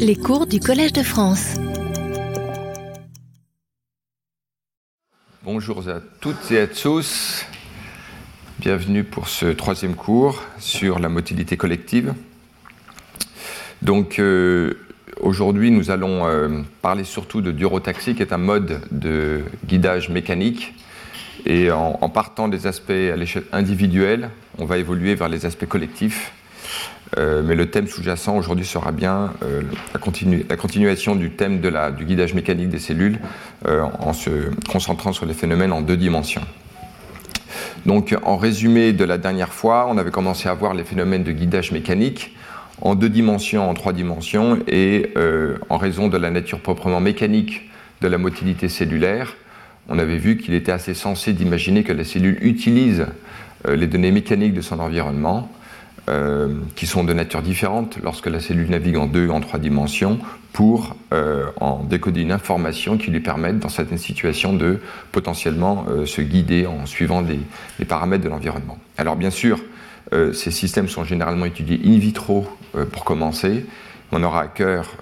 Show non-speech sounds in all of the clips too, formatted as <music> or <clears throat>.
Les cours du Collège de France. Bonjour à toutes et à tous. Bienvenue pour ce troisième cours sur la motilité collective. Donc euh, aujourd'hui, nous allons euh, parler surtout de durotaxi, qui est un mode de guidage mécanique. Et en partant des aspects à l'échelle individuelle, on va évoluer vers les aspects collectifs. Euh, mais le thème sous-jacent aujourd'hui sera bien euh, la, continu- la continuation du thème du guidage mécanique des cellules euh, en se concentrant sur les phénomènes en deux dimensions. Donc, en résumé de la dernière fois, on avait commencé à voir les phénomènes de guidage mécanique en deux dimensions, en trois dimensions, et en raison de la nature proprement mécanique de la motilité cellulaire, on avait vu qu'il était assez sensé d'imaginer que la cellule utilise les données mécaniques de son environnement, euh, qui sont de nature différente lorsque la cellule navigue en deux, en trois dimensions, pour euh, en décoder une information qui lui permette, dans certaines situations, de potentiellement euh, se guider en suivant les, paramètres de l'environnement. Alors bien sûr, euh, ces systèmes sont généralement étudiés in vitro pour commencer. On aura à cœur,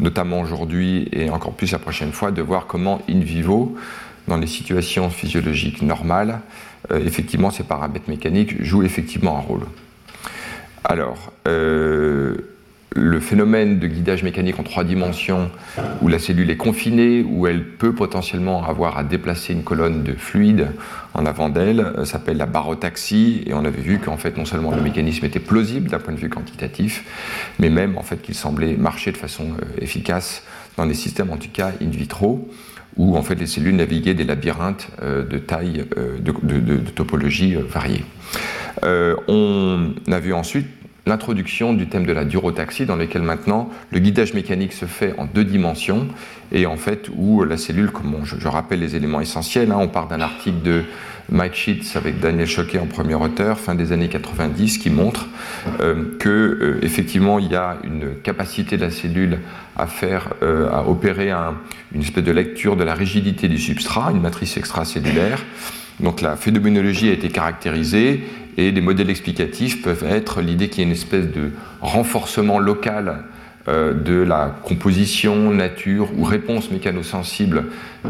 notamment aujourd'hui et encore plus la prochaine fois, de voir comment in vivo, dans les situations physiologiques normales, effectivement ces paramètres mécaniques jouent effectivement un rôle. Alors, euh, le phénomène de guidage mécanique en trois dimensions, où la cellule est confinée, où elle peut potentiellement avoir à déplacer une colonne de fluide en avant d'elle, euh, s'appelle la barotaxie, et on avait vu qu'en fait non seulement le mécanisme était plausible d'un point de vue quantitatif, mais même en fait qu'il semblait marcher de façon euh, efficace dans des systèmes en tout cas in vitro, où en fait les cellules naviguaient des labyrinthes euh, de taille, euh, de, de, de, topologie euh, variées. Euh, on a vu ensuite l'introduction du thème de la durotaxie, dans lequel maintenant le guidage mécanique se fait en deux dimensions, et en fait où la cellule, comme on- je, je rappelle les éléments essentiels, hein, on part d'un article de Mike Sheets avec Daniel Choquet en premier auteur, fin des années 90, qui montre euh, que euh, effectivement il y a une capacité de la cellule à faire, euh, à opérer un- une espèce de lecture de la rigidité du substrat, une matrice extracellulaire. Donc la phénoménologie a été caractérisée et les modèles explicatifs peuvent être l'idée qu'il y a une espèce de renforcement local euh, de la composition, nature ou réponse mécanosensible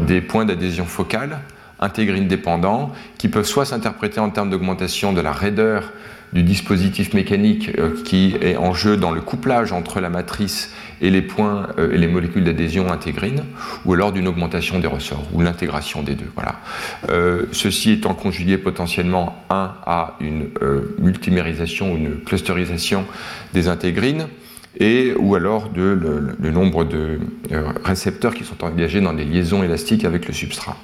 des points d'adhésion focale, intégrines dépendants, qui peuvent soit s'interpréter en termes d'augmentation de la raideur du dispositif mécanique euh, qui est en jeu dans le couplage entre la matrice et les points euh, et les molécules d'adhésion intégrines, ou alors d'une augmentation des ressorts, ou l'intégration des deux. Voilà. Euh, ceci étant conjugué potentiellement, un, à une multimérisation, une clusterisation des intégrines, et ou alors de le, nombre de récepteurs qui sont engagés dans des liaisons élastiques avec le substrat.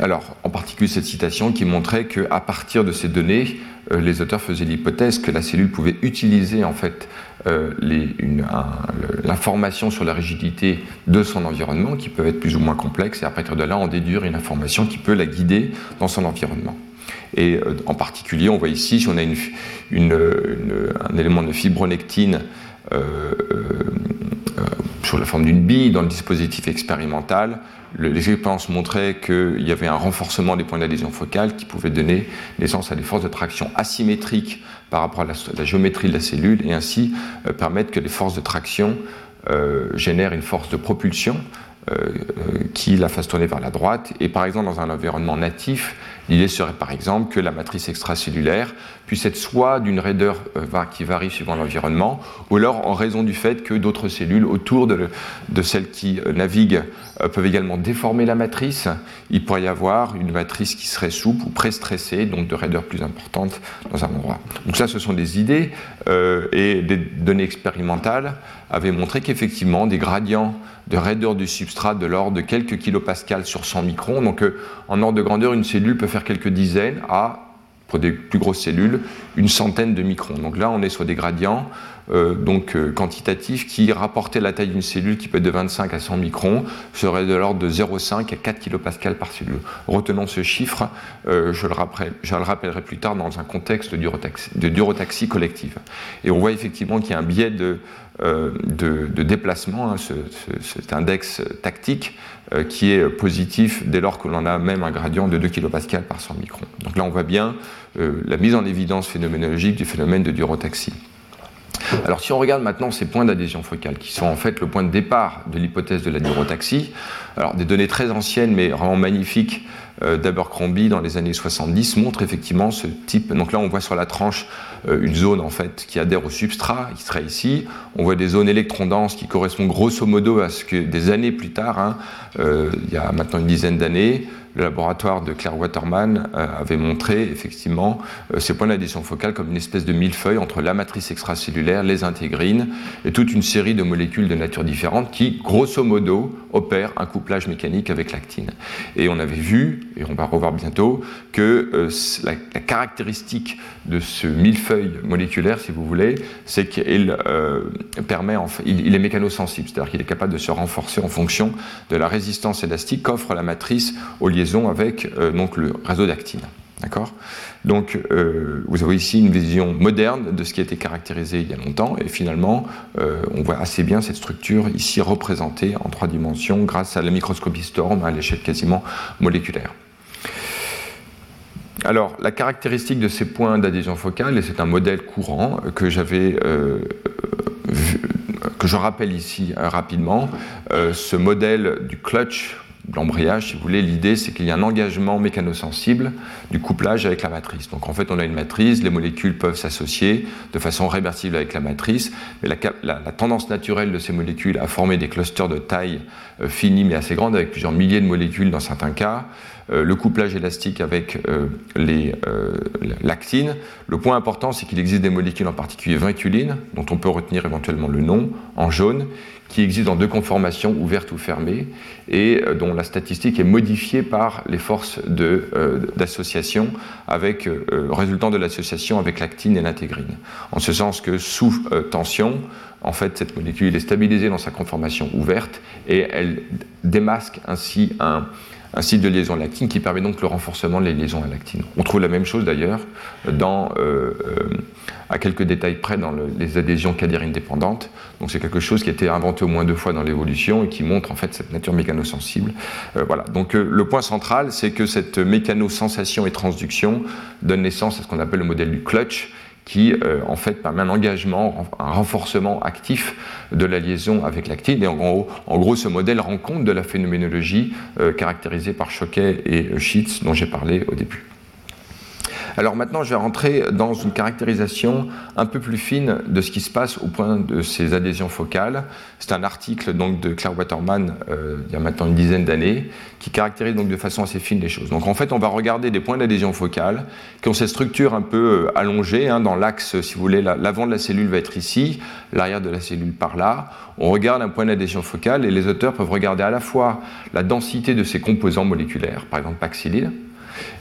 Alors, en particulier cette citation qui montrait qu'à partir de ces données, euh, les auteurs faisaient l'hypothèse que la cellule pouvait utiliser en fait euh, l'information sur la rigidité de son environnement, qui peuvent être plus ou moins complexes, et à partir de là, en déduire une information qui peut la guider dans son environnement. Et euh, en particulier, on voit ici, si on a un élément de fibronectine sur la forme d'une bille dans le dispositif expérimental, le- expériences montraient qu'il y avait un renforcement des points d'adhésion focale qui pouvait donner naissance à des forces de traction asymétriques par rapport à la, géométrie de la cellule et ainsi euh, permettre que les forces de traction euh, génèrent une force de propulsion euh, qui la fasse tourner vers la droite. Et par exemple, dans un environnement natif, l'idée serait par exemple que la matrice extracellulaire puisse être soit d'une raideur euh, qui varie suivant l'environnement, ou alors en raison du fait que d'autres cellules autour de, le- de celles qui euh, naviguent euh, peuvent également déformer la matrice. Il pourrait y avoir une matrice qui serait souple ou pré-stressée, donc de raideur plus importante dans un endroit. Donc ça, ce sont des idées et des données expérimentales avaient montré qu'effectivement des gradients de raideur du substrat de l'ordre de quelques kilopascals sur 100 microns. Donc euh, en ordre de grandeur, une cellule peut faire quelques dizaines à pour des plus grosses cellules, une centaine de microns. Donc là, on est sur des gradients donc, euh, quantitatifs qui, rapportés à la taille d'une cellule qui peut être de 25 à 100 microns, serait de l'ordre de 0,5 à 4 kilopascals par cellule. Retenons ce chiffre, euh, je, le rappellerai plus tard dans un contexte de durotaxie, collective. Et on voit effectivement qu'il y a un biais de, euh, déplacement, hein, ce, ce, cet index tactique euh, qui est positif dès lors que l'on a même un gradient de 2 kilopascals par 100 microns. Donc là, on voit bien euh, la mise en évidence phénoménologique du phénomène de durotaxie. Alors si on regarde maintenant ces points d'adhésion focale, qui sont en fait le point de départ de l'hypothèse de la durotaxie, alors des données très anciennes mais vraiment magnifiques euh, d'Abercrombie dans les années 70 montrent effectivement ce type. Donc là on voit sur la tranche euh, une zone en fait qui adhère au substrat, qui serait ici. On voit des zones électron denses qui correspondent grosso modo à ce que des années plus tard, hein, euh, il y a maintenant une dizaine d'années, le laboratoire de Claire Waterman euh, avait montré effectivement euh, ces points d'adhésion focale comme une espèce de millefeuille entre la matrice extracellulaire, les intégrines et toute une série de molécules de nature différente qui, grosso modo, opèrent un couplage mécanique avec l'actine. Et on avait vu, et on va revoir bientôt, que euh, la, caractéristique de ce millefeuille moléculaire, si vous voulez, c'est qu'il permet, il, est mécanosensible, c'est-à-dire qu'il est capable de se renforcer en fonction de la résistance élastique qu'offre la matrice au avec euh, donc le réseau d'actine. D'accord? Donc, euh, vous avez ici une vision moderne de ce qui a été caractérisé il y a longtemps, et finalement, euh, on voit assez bien cette structure ici représentée en trois dimensions grâce à la microscopie Storm à l'échelle quasiment moléculaire. Alors, la caractéristique de ces points d'adhésion focale, et c'est un modèle courant que j'avais que je rappelle ici rapidement, ce modèle du clutch l'embrayage, si vous voulez, l'idée c'est qu'il y a un engagement mécanosensible du couplage avec la matrice. Donc en fait, on a une matrice, les molécules peuvent s'associer de façon réversible avec la matrice, mais la, tendance naturelle de ces molécules à former des clusters de taille euh, finie mais assez grande, avec plusieurs milliers de molécules dans certains cas, euh, le couplage élastique avec euh, les l'actine. Le point important, c'est qu'il existe des molécules, en particulier vinculines, dont on peut retenir éventuellement le nom en jaune, qui existent dans deux conformations, ouvertes ou fermées, et euh, dont la statistique est modifiée par les forces euh, d'association avec euh, résultant de l'association avec l'actine et l'intégrine. En ce sens que sous tension, en fait, cette molécule est stabilisée dans sa conformation ouverte et elle démasque ainsi un, un site de liaison à l'actine qui permet donc le renforcement des liaisons à l'actine. On trouve la même chose d'ailleurs dans, à quelques détails près dans les adhésions cadérines dépendantes. Donc c'est quelque chose qui a été inventé au moins deux fois dans l'évolution et qui montre en fait cette nature mécanosensible. Euh, voilà. Donc le point central, c'est que cette mécanosensation et transduction donne naissance à ce qu'on appelle le modèle du clutch, qui euh, en fait permet un engagement, un renforcement actif de la liaison avec l'actine. Et en gros, ce modèle rend compte de la phénoménologie euh, caractérisée par Choquet et Schitz dont j'ai parlé au début. Alors maintenant, je vais rentrer dans une caractérisation un peu plus fine de ce qui se passe au point de ces adhésions focales. C'est un article donc de Claire Waterman euh, il y a maintenant une dizaine d'années qui caractérise donc de façon assez fine les choses. Donc en fait, on va regarder des points d'adhésion focale qui ont cette structure un peu euh, allongée hein, dans l'axe, si vous voulez, l'avant de la cellule va être ici, l'arrière de la cellule par là. On regarde un point d'adhésion focale et les auteurs peuvent regarder à la fois la densité de ses composants moléculaires, par exemple paxillyle,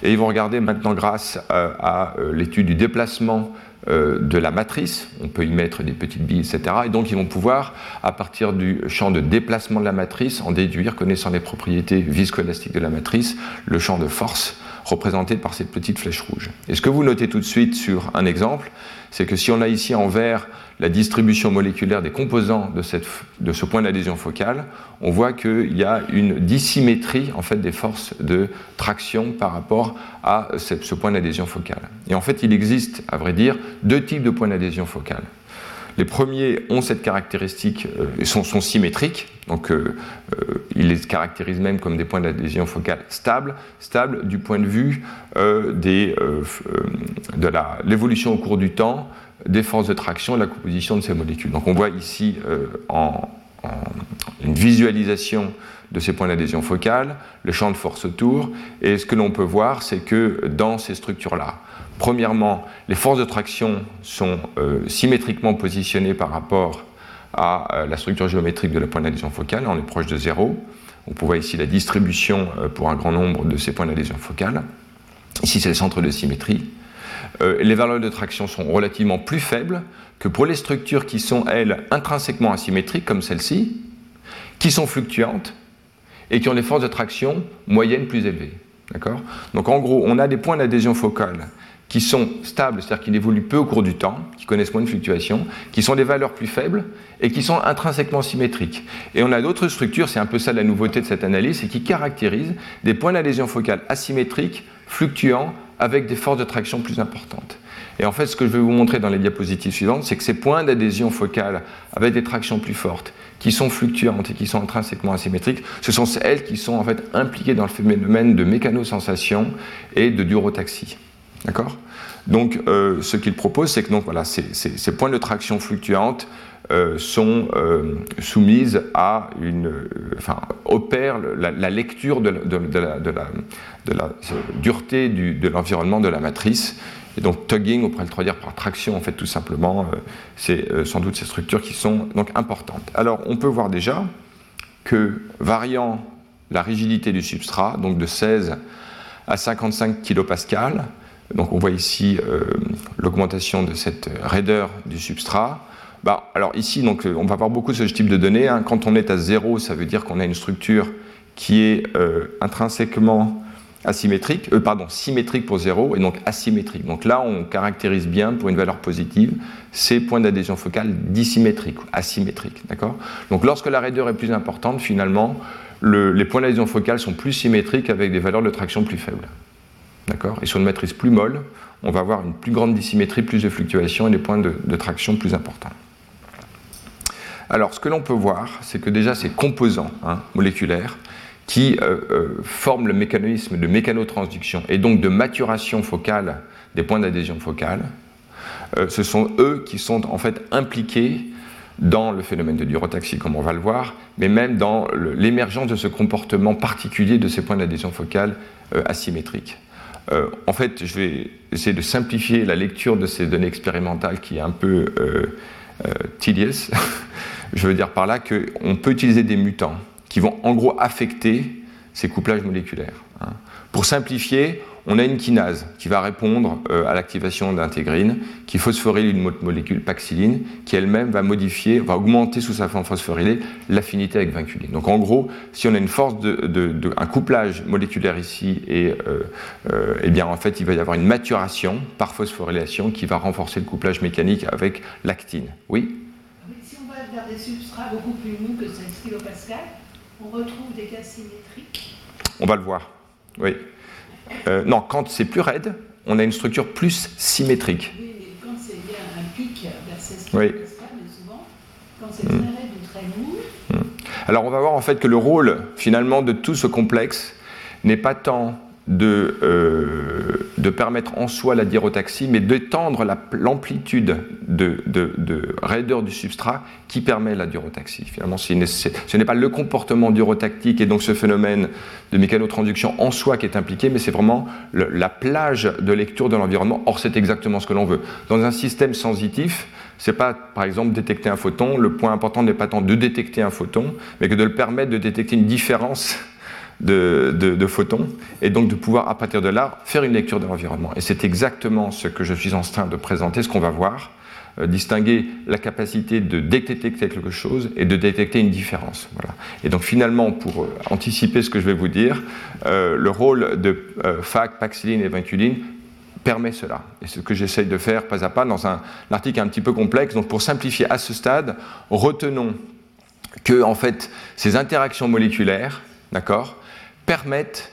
et ils vont regarder maintenant, grâce euh, à, euh, l'étude du déplacement euh, de la matrice, on peut y mettre des petites billes, etc. Et donc ils vont pouvoir, à partir du champ de déplacement de la matrice, en déduire, connaissant les propriétés viscoélastiques de la matrice, le champ de force représenté par cette petite flèche rouge. Et ce que vous notez tout de suite sur un exemple, c'est que si on a ici en vert la distribution moléculaire des composants de, ce point d'adhésion focale, on voit qu'il y a une dissymétrie en fait, des forces de traction par rapport à ce point d'adhésion focale. Et en fait, il existe, à vrai dire, deux types de points d'adhésion focale. Les premiers ont cette caractéristique, euh, sont, sont, symétriques, donc euh, euh, ils les caractérisent même comme des points d'adhésion focale stables, stables du point de vue de l'évolution au cours du temps des forces de traction et la composition de ces molécules. Donc on voit ici une visualisation de ces points d'adhésion focale, le champ de force autour, et ce que l'on peut voir, c'est que dans ces structures-là, Premièrement, les forces de traction sont euh, symétriquement positionnées par rapport à euh, la structure géométrique de la point d'adhésion focale, on est proche de zéro. On voit ici la distribution euh, pour un grand nombre de ces points d'adhésion focale. Ici, c'est le centre de symétrie. les valeurs de traction sont relativement plus faibles que pour les structures qui sont, elles, intrinsèquement asymétriques, comme celle-ci, qui sont fluctuantes et qui ont des forces de traction moyennes plus élevées. Donc en gros, on a des points d'adhésion focale qui sont stables, c'est-à-dire qui évoluent peu au cours du temps, qui connaissent moins de fluctuations, qui sont des valeurs plus faibles et qui sont intrinsèquement symétriques. Et on a d'autres structures, c'est un peu ça la nouveauté de cette analyse, et qui caractérisent des points d'adhésion focale asymétriques, fluctuants, avec des forces de traction plus importantes. Et en fait, ce que je vais vous montrer dans les diapositives suivantes, c'est que ces points d'adhésion focale avec des tractions plus fortes, qui sont fluctuantes et qui sont intrinsèquement asymétriques, ce sont elles qui sont en fait impliquées dans le phénomène de mécanosensation et de durotaxie. D'accord? Donc, euh, ce qu'il propose, c'est que donc, voilà, ces, points de traction fluctuantes euh, sont euh, soumises à une. enfin, opèrent la, lecture de, la, dureté du, de l'environnement de la matrice. Et donc, tugging, on pourrait le traduire par traction, en fait, tout simplement, c'est sans doute ces structures qui sont donc importantes. Alors, on peut voir déjà que, variant la rigidité du substrat, donc de 16 à 55 kPa, donc on voit ici euh, l'augmentation de cette raideur du substrat. Bah, alors ici, donc, on va avoir beaucoup ce type de données. Hein. Quand on est à zéro, ça veut dire qu'on a une structure qui est euh, intrinsèquement asymétrique, euh, pardon, symétrique pour zéro et donc asymétrique. Donc là, on caractérise bien pour une valeur positive ces points d'adhésion focale dissymétriques, asymétriques. Donc lorsque la raideur est plus importante, finalement, les points d'adhésion focale sont plus symétriques avec des valeurs de traction plus faibles. Et sur une matrice plus molle, on va avoir une plus grande dissymétrie, plus de fluctuations et des points de, traction plus importants. Alors, ce que l'on peut voir, c'est que déjà ces composants hein, moléculaires qui euh, euh, forment le mécanisme de mécanotransduction et donc de maturation focale des points d'adhésion focale, euh, ce sont eux qui sont en fait impliqués dans le phénomène de durotaxie, comme on va le voir, mais même dans l'émergence de ce comportement particulier de ces points d'adhésion focale asymétriques. Euh, en fait, je vais essayer de simplifier la lecture de ces données expérimentales qui est un peu euh, euh tedious. <laughs> je veux dire par là qu'on peut utiliser des mutants qui vont en gros affecter ces couplages moléculaires. Hein. Pour simplifier, on a une kinase qui va répondre euh, à l'activation d'intégrine, qui phosphoryle une molécule paxyline, qui elle-même va modifier, va augmenter sous sa forme phosphorylée l'affinité avec vinculine. Donc en gros, si on a une force de, un couplage moléculaire ici, et, euh, euh, eh bien en fait il va y avoir une maturation par phosphorylation qui va renforcer le couplage mécanique avec l'actine. Oui? Si on va vers des substrats beaucoup plus mous que 16 kPa, on retrouve des cas symétriques On va le voir. Oui. Euh, non, quand c'est plus raide, on a une structure plus symétrique. Oui, mais quand il y a un pic vers 16 oui. mais souvent, quand c'est très raide ou très mou. Alors on va voir en fait que le rôle finalement de tout ce complexe n'est pas tant de, euh, de, permettre en soi la dirotaxie, mais d'étendre l'amplitude de, de, raideur du substrat qui permet la dirotaxie. Finalement, ce n'est pas le comportement durotactique et donc ce phénomène de mécanotransduction en soi qui est impliqué, mais c'est vraiment la plage de lecture de l'environnement. Or, c'est exactement ce que l'on veut. Dans un système sensitif, c'est pas, par exemple, détecter un photon. Le point important n'est pas tant de détecter un photon, mais que de le permettre de détecter une différence de, photons, et donc de pouvoir, à partir de là, faire une lecture de l'environnement. Et c'est exactement ce que je suis en train de présenter, ce qu'on va voir, euh, distinguer la capacité de détecter quelque chose et de détecter une différence. Voilà. Et donc finalement, pour euh, anticiper ce que je vais vous dire, euh, le rôle de FAC, paxilline et vinculine permet cela. Et ce que j'essaye de faire pas à pas dans un, un article un petit peu complexe. Donc pour simplifier à ce stade, retenons que en fait ces interactions moléculaires, d'accord, permettent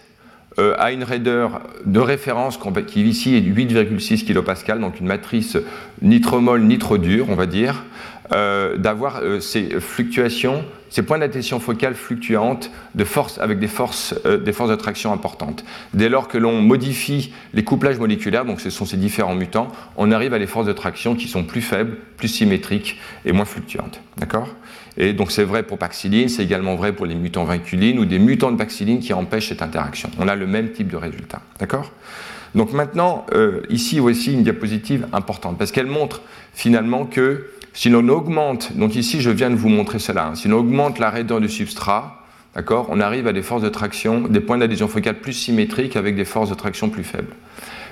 euh, à une raideur de référence qui ici est de 8,6 kPa, donc une matrice ni trop molle ni trop dure, on va dire, euh, d'avoir euh, ces fluctuations, ces points d'attention focale fluctuantes de force, avec des forces, des forces de traction importantes. Dès lors que l'on modifie les couplages moléculaires, donc ce sont ces différents mutants, on arrive à des forces de traction qui sont plus faibles, plus symétriques et moins fluctuantes. D'accord? Et donc c'est vrai pour paxiline, c'est également vrai pour les mutants vinculines ou des mutants de paxiline qui empêchent cette interaction. On a le même type de résultat. D'accord? Donc maintenant, euh, ici aussi une diapositive importante parce qu'elle montre finalement que si l'on augmente, donc ici je viens de vous montrer cela, hein, si l'on augmente la raideur du substrat, d'accord, on arrive à des forces de traction, des points d'adhésion focale plus symétriques avec des forces de traction plus faibles.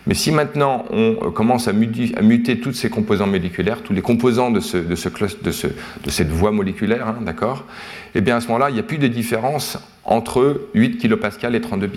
Mais si maintenant on euh, commence à, muter, tous ces composants moléculaires, tous les composants de, cette voie moléculaire, hein, d'accord, eh bien à ce moment-là, il n'y a plus de différence entre 8 kPa et 32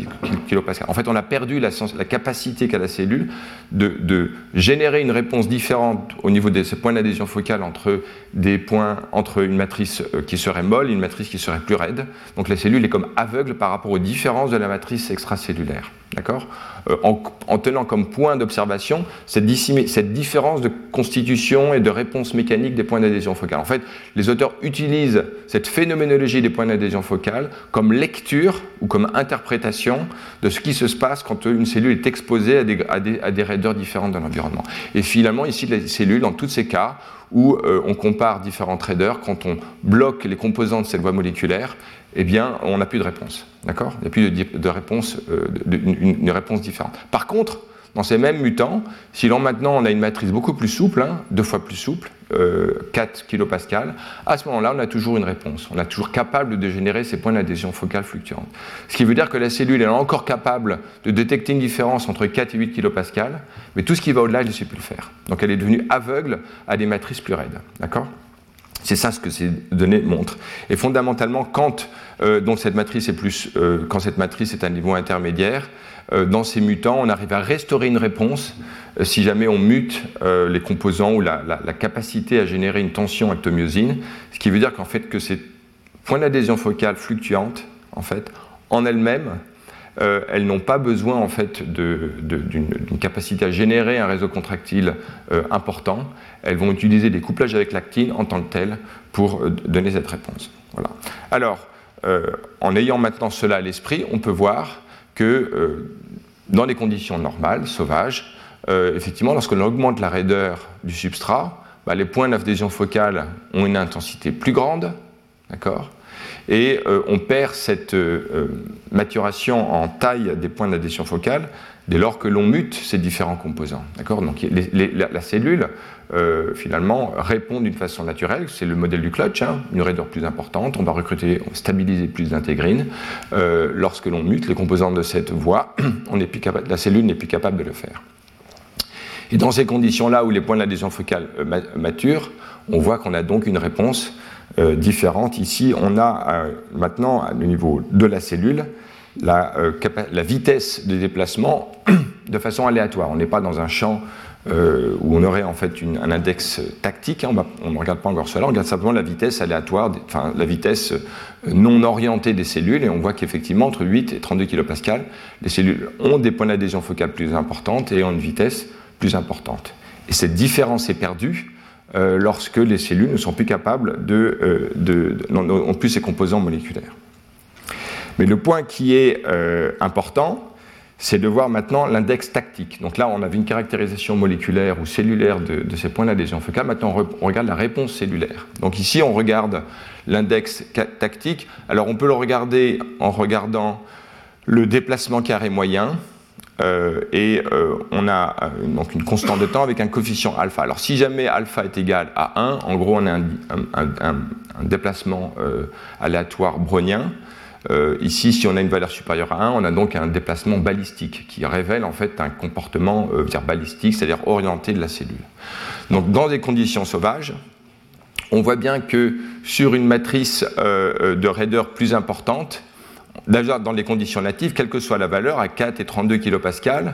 kPa. En fait, on a perdu la, capacité qu'a la cellule de, générer une réponse différente au niveau de ces points d'adhésion focale entre des points, entre une matrice euh, qui serait molle et une matrice qui serait plus raide. Donc la cellule est comme aveugle par rapport aux différences de la matrice extracellulaire. D'accord? Euh, en, tenant comme point d'observation cette, cette, différence de constitution et de réponse mécanique des points d'adhésion focale. En fait, les auteurs utilisent cette phénoménologie des points d'adhésion focale comme lecture ou comme interprétation de ce qui se passe quand une cellule est exposée à des, raideurs différentes dans l'environnement. Et finalement, ici, les cellules, dans tous ces cas où euh, on compare différentes raideurs, quand on bloque les composants de cette voie moléculaire, eh bien, on n'a plus de réponse. D'accord? Il n'y a plus de, réponse, euh, une, réponse différente. Par contre, dans ces mêmes mutants, si l'on maintenant on a une matrice beaucoup plus souple, hein, deux fois plus souple, 4 euh, kPa, à ce moment-là, on a toujours une réponse. On est toujours capable de générer ces points d'adhésion focale fluctuantes. Ce qui veut dire que la cellule est encore capable de détecter une différence entre 4 et 8 kPa, mais tout ce qui va au-delà, elle ne sait plus le faire. Donc elle est devenue aveugle à des matrices plus raides. D'accord? C'est ça ce que ces données montrent. Et fondamentalement, quand euh, cette matrice est plus, euh, quand cette matrice est à un niveau intermédiaire, dans ces mutants, on arrive à restaurer une réponse si jamais on mute les composants ou la, capacité à générer une tension actomyosine, ce qui veut dire qu'en fait que ces points d'adhésion focale fluctuantes, en fait, en elles-mêmes, elles n'ont pas besoin en fait d'une capacité à générer un réseau contractile important. Elles vont utiliser des couplages avec l'actine en tant que telles pour donner cette réponse. Voilà. Alors, euh, en ayant maintenant cela à l'esprit, on peut voir que euh, dans les conditions normales, sauvages, euh, effectivement, lorsqu'on augmente la raideur du substrat, bah, les points d'adhésion focale ont une intensité plus grande, d'accord et on perd cette maturation en taille des points d'adhésion focale dès lors que l'on mute ces différents composants. D'accord Donc la, cellule, euh, finalement, répond d'une façon naturelle. C'est le modèle du clutch, hein, une raideur plus importante. On va recruter, stabiliser plus d'intégrines. Euh, lorsque l'on mute les composants de cette voie, <clears throat> on plus capable, la cellule n'est plus capable de le faire. Et dans ces conditions-là où les points d'adhésion focale euh, maturent, on voit qu'on a donc une réponse différente. Ici, on a maintenant, au niveau de la cellule, la, vitesse de déplacement <clears throat> de façon aléatoire. On n'est pas dans un champ euh, où on aurait en fait un index tactique. Hein, on ne regarde pas encore cela, on regarde simplement la vitesse aléatoire, enfin la vitesse euh, non orientée des cellules, et on voit qu'effectivement entre 8 et 32 kPa, les cellules ont des points d'adhésion focale plus importantes et ont une vitesse plus importante. Et cette différence est perdue euh, lorsque les cellules ne sont plus capables de, n'ont plus ces composants moléculaires. Mais le point qui est important, c'est de voir maintenant l'index tactique. Donc là, on avait une caractérisation moléculaire ou cellulaire de, ces points d'adhésion focale. Maintenant, on regarde la réponse cellulaire. Donc ici, on regarde l'index tactique. Alors, on peut le regarder en regardant le déplacement carré moyen. Euh, et euh, on a euh, donc une constante de temps avec un coefficient alpha. Alors si jamais alpha est égal à 1, en gros on a un, un déplacement aléatoire brownien. Euh, ici, si on a une valeur supérieure à 1, on a donc un déplacement balistique qui révèle en fait un comportement euh, balistique, c'est-à-dire orienté de la cellule. Donc dans des conditions sauvages, on voit bien que sur une matrice euh, de raideur plus importante, déjà dans les conditions natives, quelle que soit la valeur, à 4 et 32 kPa,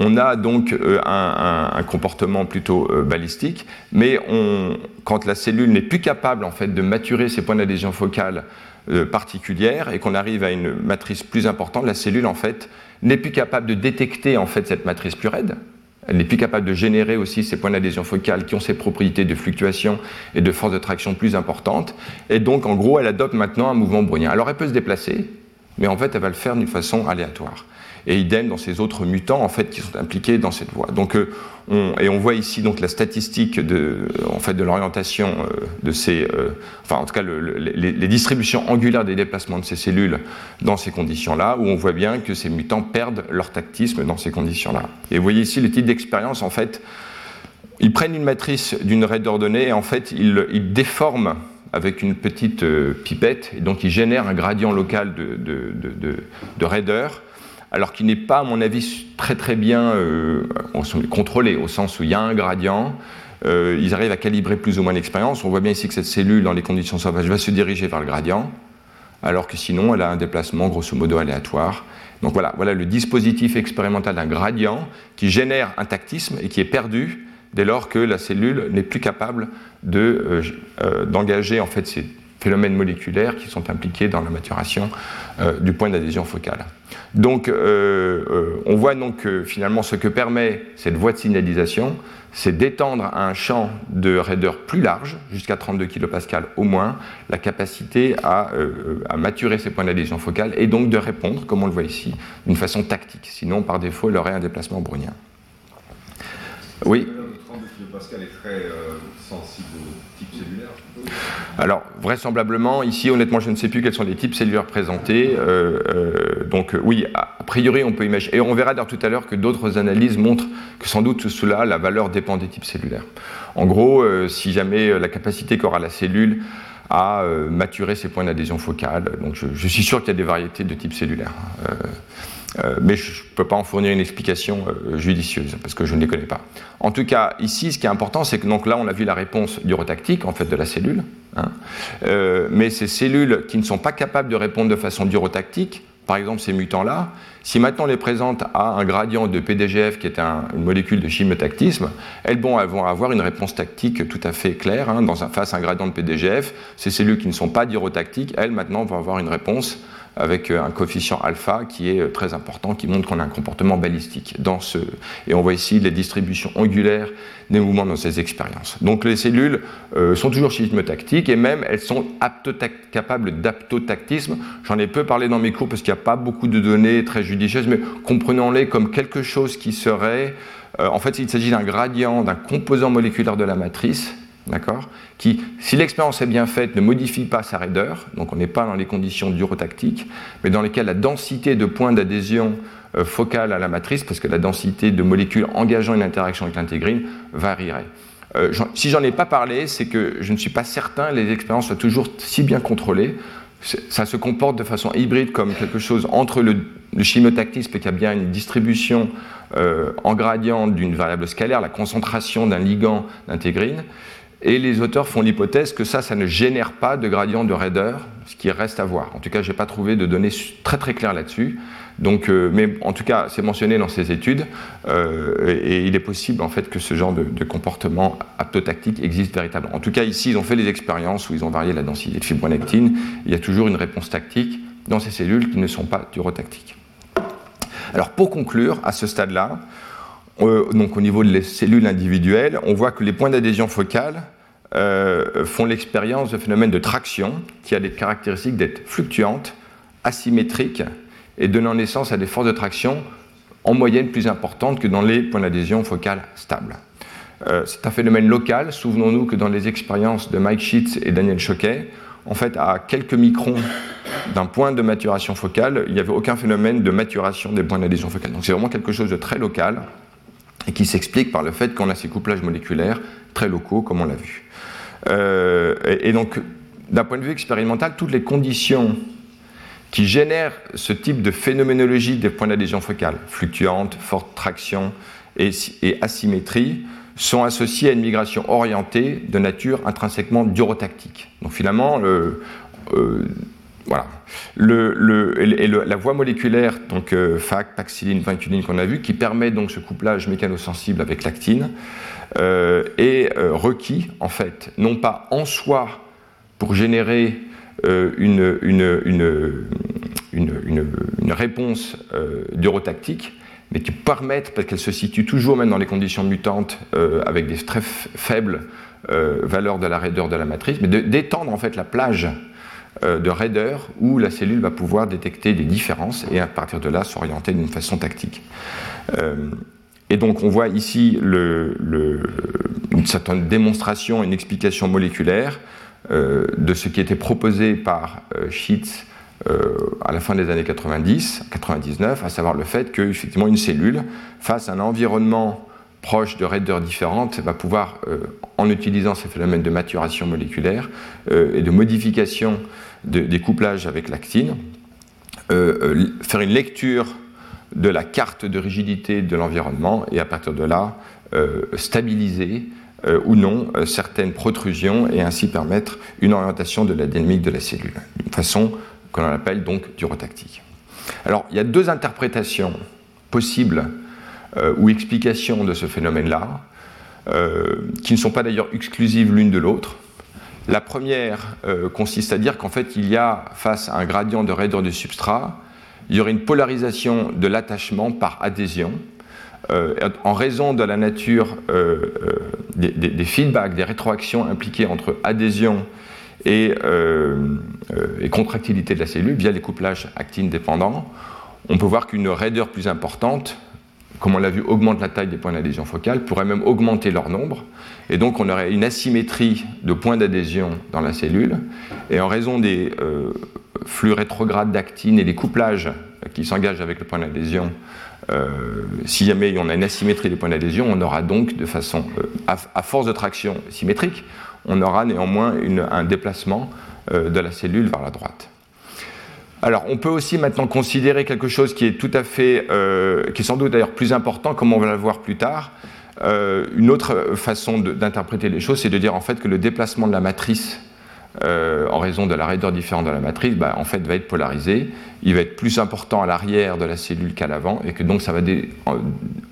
on a donc un, comportement plutôt balistique, mais quand la cellule n'est plus capable en fait de maturer ses points d'adhésion focale particulière et qu'on arrive à une matrice plus importante, la cellule en fait n'est plus capable de détecter en fait cette matrice plus raide. Elle n'est plus capable de générer aussi ces points d'adhésion focale qui ont ces propriétés de fluctuation et de force de traction plus importantes. Et donc, en gros, elle adopte maintenant un mouvement brownien. Alors, elle peut se déplacer, mais en fait, elle va le faire d'une façon aléatoire et idem dans ces autres mutants en fait qui sont impliqués dans cette voie. Donc, euh, on, et on voit ici donc la statistique de, en fait, de l'orientation euh, de ces, euh, enfin en tout cas les, distributions angulaires des déplacements de ces cellules dans ces conditions-là, où on voit bien que ces mutants perdent leur tactisme dans ces conditions-là. Et vous voyez ici le type d'expérience en fait. Ils prennent une matrice d'une raide ordonnée et en fait ils, déforment avec une petite pipette et donc ils génèrent un gradient local de, de, de raideur alors qu'il n'est pas, à mon avis, très très bien euh, contrôlé, au sens où il y a un gradient, euh, ils arrivent à calibrer plus ou moins l'expérience. On voit bien ici que cette cellule, dans les conditions sauvages, va se diriger vers le gradient, alors que sinon elle a un déplacement grosso modo aléatoire. Donc voilà, voilà le dispositif expérimental d'un gradient qui génère un tactisme et qui est perdu dès lors que la cellule n'est plus capable euh, euh, d'engager en fait ces phénomènes moléculaires qui sont impliqués dans la maturation euh, du point d'adhésion focale. Donc on voit donc que finalement ce que permet cette voie de signalisation, c'est d'étendre à un champ de raideur plus large, jusqu'à 32 kPa au moins, la capacité à, à maturer ces points d'adhésion focale et donc de répondre, comme on le voit ici, d'une façon tactique. Sinon, par défaut, il aurait un déplacement brownien. Oui Pascal est très euh, sensible au type cellulaire alors, vraisemblablement, ici, honnêtement, je ne sais plus quels sont les types cellulaires présentés. Euh, euh, donc, oui, a priori, on peut imaginer. Et on verra d'ailleurs tout à l'heure que d'autres analyses montrent que sans doute cela, la valeur dépend des types cellulaires. En gros, si jamais la capacité qu'aura la cellule à maturer ses points d'adhésion focale, donc je, suis sûr qu'il y a des variétés de types cellulaires. Euh, mais je ne peux pas en fournir une explication euh, judicieuse parce que je ne les connais pas. En tout cas, ici, ce qui est important, c'est que donc là, on a vu la réponse durotactique en fait de la cellule, hein. euh, mais ces cellules qui ne sont pas capables de répondre de façon durotactique, par exemple ces mutants-là, si maintenant on les présente à un gradient de PDGF qui est une molécule de chimiotactisme, elles, vont avoir une réponse tactique tout à fait claire. Hein, dans face à un gradient de PDGF, ces cellules qui ne sont pas durotactiques, elles maintenant vont avoir une réponse avec euh, un coefficient alpha qui est euh, très important, qui montre qu'on a un comportement balistique. Dans ce, et on voit ici les distributions angulaires des mouvements dans ces expériences. Donc les cellules euh, sont toujours schismotactiques et même elles sont capables d'aptotactisme. J'en ai peu parlé dans mes cours parce qu'il n'y a pas beaucoup de données très judicieuses, mais comprenons-les comme quelque chose qui serait... en fait, il s'agit d'un gradient, d'un composant moléculaire de la matrice d'accord Qui, si l'expérience est bien faite, ne modifie pas sa raideur, donc on n'est pas dans les conditions durotactiques, mais dans lesquelles la densité de points d'adhésion euh, focale à la matrice, parce que la densité de molécules engageant une interaction avec l'intégrine varierait. Euh, si j'en ai pas parlé, c'est que je ne suis pas certain que les expériences soient toujours si bien contrôlées. Ça se comporte de façon hybride comme quelque chose entre le, le chimotactisme qui a bien une distribution euh, en gradient d'une variable scalaire, la concentration d'un ligand d'intégrine, et les auteurs font l'hypothèse que ça, ça ne génère pas de gradient de raideur, ce qui reste à voir. En tout cas, je n'ai pas trouvé de données très très claires là-dessus. Donc, euh, mais en tout cas, c'est mentionné dans ces études, euh, et, il est possible en fait que ce genre de, comportement aptotactique existe véritablement. En tout cas, ici, ils ont fait des expériences où ils ont varié la densité de fibronectine. Il y a toujours une réponse tactique dans ces cellules qui ne sont pas durotactiques. Alors, pour conclure, à ce stade-là, euh, donc au niveau des cellules individuelles, on voit que les points d'adhésion focale euh, font l'expérience de phénomènes de traction qui a des caractéristiques d'être fluctuantes, asymétriques et donnant naissance à des forces de traction en moyenne plus importantes que dans les points d'adhésion focale stables. Euh, c'est un phénomène local. Souvenons-nous que dans les expériences de Mike Sheets et Daniel Choquet, en fait, à quelques microns d'un point de maturation focale, il n'y avait aucun phénomène de maturation des points d'adhésion focale. Donc c'est vraiment quelque chose de très local et qui s'explique par le fait qu'on a ces couplages moléculaires très locaux, comme on l'a vu. Euh, et, donc, d'un point de vue expérimental, toutes les conditions qui génèrent ce type de phénoménologie des points d'adhésion focale, fluctuantes, forte traction et, asymétrie, sont associées à une migration orientée de nature intrinsèquement durotactique. Donc finalement, le, euh, voilà. Et la voie moléculaire, donc euh, FAC, paxilline, vinculine qu'on a vu, qui permet donc ce couplage mécanosensible avec l'actine, euh, est euh, requis en fait, non pas en soi pour générer une, une, réponse durotactique, mais qui permettent, parce qu'elle se situe toujours même dans les conditions mutantes, avec des très faibles valeurs de la raideur de la matrice, mais d'étendre en fait la plage euh, de raideur où la cellule va pouvoir détecter des différences et à partir de là s'orienter d'une façon tactique. Euh, et donc on voit ici une certaine démonstration, une explication moléculaire euh, de ce qui était proposé par Sheets à la fin des années 90, 99, à savoir le fait que effectivement une cellule, face à un environnement proche de raideurs différentes, va pouvoir, en utilisant ces phénomènes de maturation moléculaire et de modification des couplages avec l'actine, euh, euh, faire une lecture de la carte de rigidité de l'environnement et à partir de là euh, stabiliser ou non certaines protrusions et ainsi permettre une orientation de la dynamique de la cellule d'une façon qu'on appelle donc durotactique. Alors, il y a deux interprétations possibles ou explications de ce phénomène-là, qui ne sont pas d'ailleurs exclusives l'une de l'autre. La première euh, consiste à dire qu'en fait, il y a, face à un gradient de raideur du substrat, il y aurait une polarisation de l'attachement par adhésion, en raison de la nature des, des, feedbacks, des rétroactions impliquées entre adhésion et, et, contractilité de la cellule via les couplages actines dépendants. On peut voir qu'une raideur plus importante comme on l'a vu, augmente la taille des points d'adhésion focale, pourrait même augmenter leur nombre. Et donc on aurait une asymétrie de points d'adhésion dans la cellule. Et en raison des euh, flux rétrogrades d'actine et des couplages qui s'engagent avec le point d'adhésion, euh, si jamais on a une asymétrie des points d'adhésion, on aura donc de façon, euh, à, force de traction symétrique, on aura néanmoins un déplacement de la cellule vers la droite. Alors, on peut aussi maintenant considérer quelque chose qui est tout à fait, euh, qui est sans doute d'ailleurs plus important, comme on va le voir plus tard. Euh, une autre façon d'interpréter les choses, c'est de dire en fait que le déplacement de la matrice euh, en raison de la raideur différente de la matrice, bah, en fait, va être polarisé. Il va être plus important à l'arrière de la cellule qu'à l'avant, et que donc ça va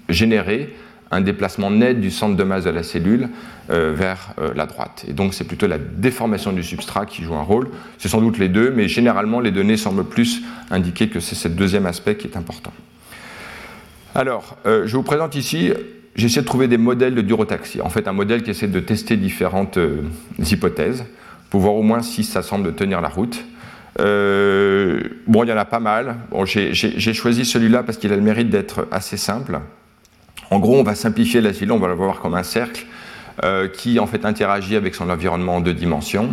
générer un déplacement net du centre de masse de la cellule euh, vers euh, la droite. Et donc c'est plutôt la déformation du substrat qui joue un rôle. C'est sans doute les deux, mais généralement les données semblent plus indiquer que c'est ce deuxième aspect qui est important. Alors, euh, je vous présente ici, j'essaie de trouver des modèles de durotaxie. En fait, un modèle qui essaie de tester différentes hypothèses pour voir au moins si ça semble tenir la route. bon, il y en a pas mal. J'ai choisi celui-là parce qu'il a le mérite d'être assez simple. En gros, on va simplifier la on va la voir comme un cercle euh, qui en fait interagit avec son environnement en deux dimensions.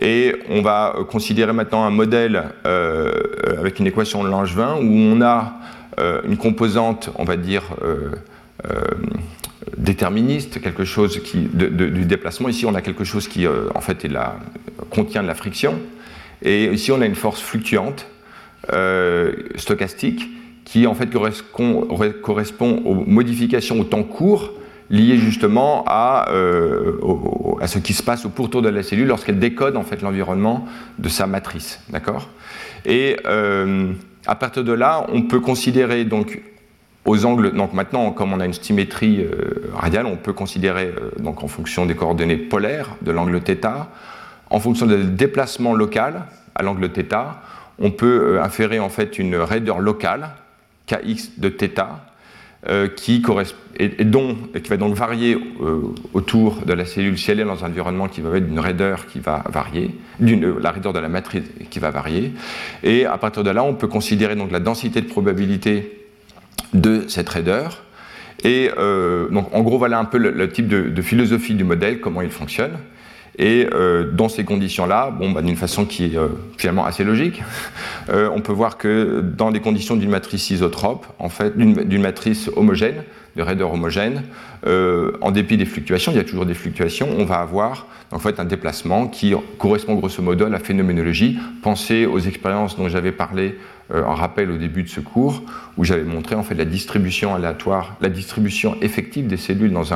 Et on va euh, considérer maintenant un modèle euh, avec une équation de Langevin où on a une composante, on va dire, déterministe, quelque chose du déplacement. Ici, on a quelque chose qui, en fait, contient de la friction. Et ici, on a une force fluctuante, stochastique, qui en fait correspond, aux modifications au temps court liées justement à, euh, à, ce qui se passe au pourtour de la cellule lorsqu'elle décode en fait l'environnement de sa matrice, d'accord? Et euh, à partir de là, on peut considérer donc aux angles, donc maintenant comme on a une symétrie euh, radiale, on peut considérer donc en fonction des coordonnées polaires de l'angle θ, en fonction du déplacement local à l'angle θ, on peut inférer en fait une raideur locale Kx de θ, euh, qui, va donc varier euh, autour de la cellule si dans un environnement qui va être d'une raideur qui va varier, d'une, la raideur de la matrice qui va varier. Et à partir de là, on peut considérer donc la densité de probabilité de cette raideur. Et euh, donc, en gros, voilà un peu le, type de, philosophie du modèle, comment il fonctionne. Et euh, dans ces conditions-là, bon, bah, d'une façon qui est euh, finalement assez logique, <laughs> euh, on peut voir que dans des conditions d'une matrice isotrope, d'une matrice homogène, de raideur homogène, en dépit des fluctuations, il y a toujours des fluctuations, on va avoir en fait un déplacement qui correspond grosso modo à la phénoménologie. Pensez aux expériences dont j'avais parlé en rappel au début de ce cours, où j'avais montré en fait la distribution aléatoire, la distribution effective des cellules dans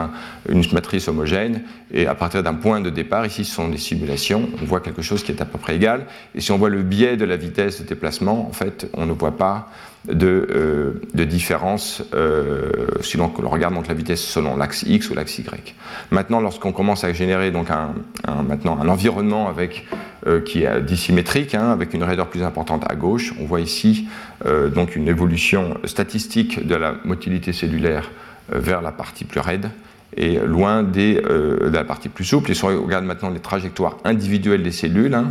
une matrice homogène, et à partir d'un point de départ, ici ce sont des simulations, on voit quelque chose qui est à peu près égal, et si on voit le biais de la vitesse de déplacement, en fait, on ne voit pas de, euh, de différence euh, suivant que l'on regarde donc la vitesse selon l'axe x ou l'axe y. Maintenant, lorsqu'on commence à générer donc un, maintenant un environnement avec, euh, qui est dissymétrique, hein, avec une raideur plus importante à gauche, on voit ici euh, donc une évolution statistique de la motilité cellulaire vers la partie plus raide et loin des, de la partie plus souple. Et si on regarde maintenant les trajectoires individuelles des cellules, hein,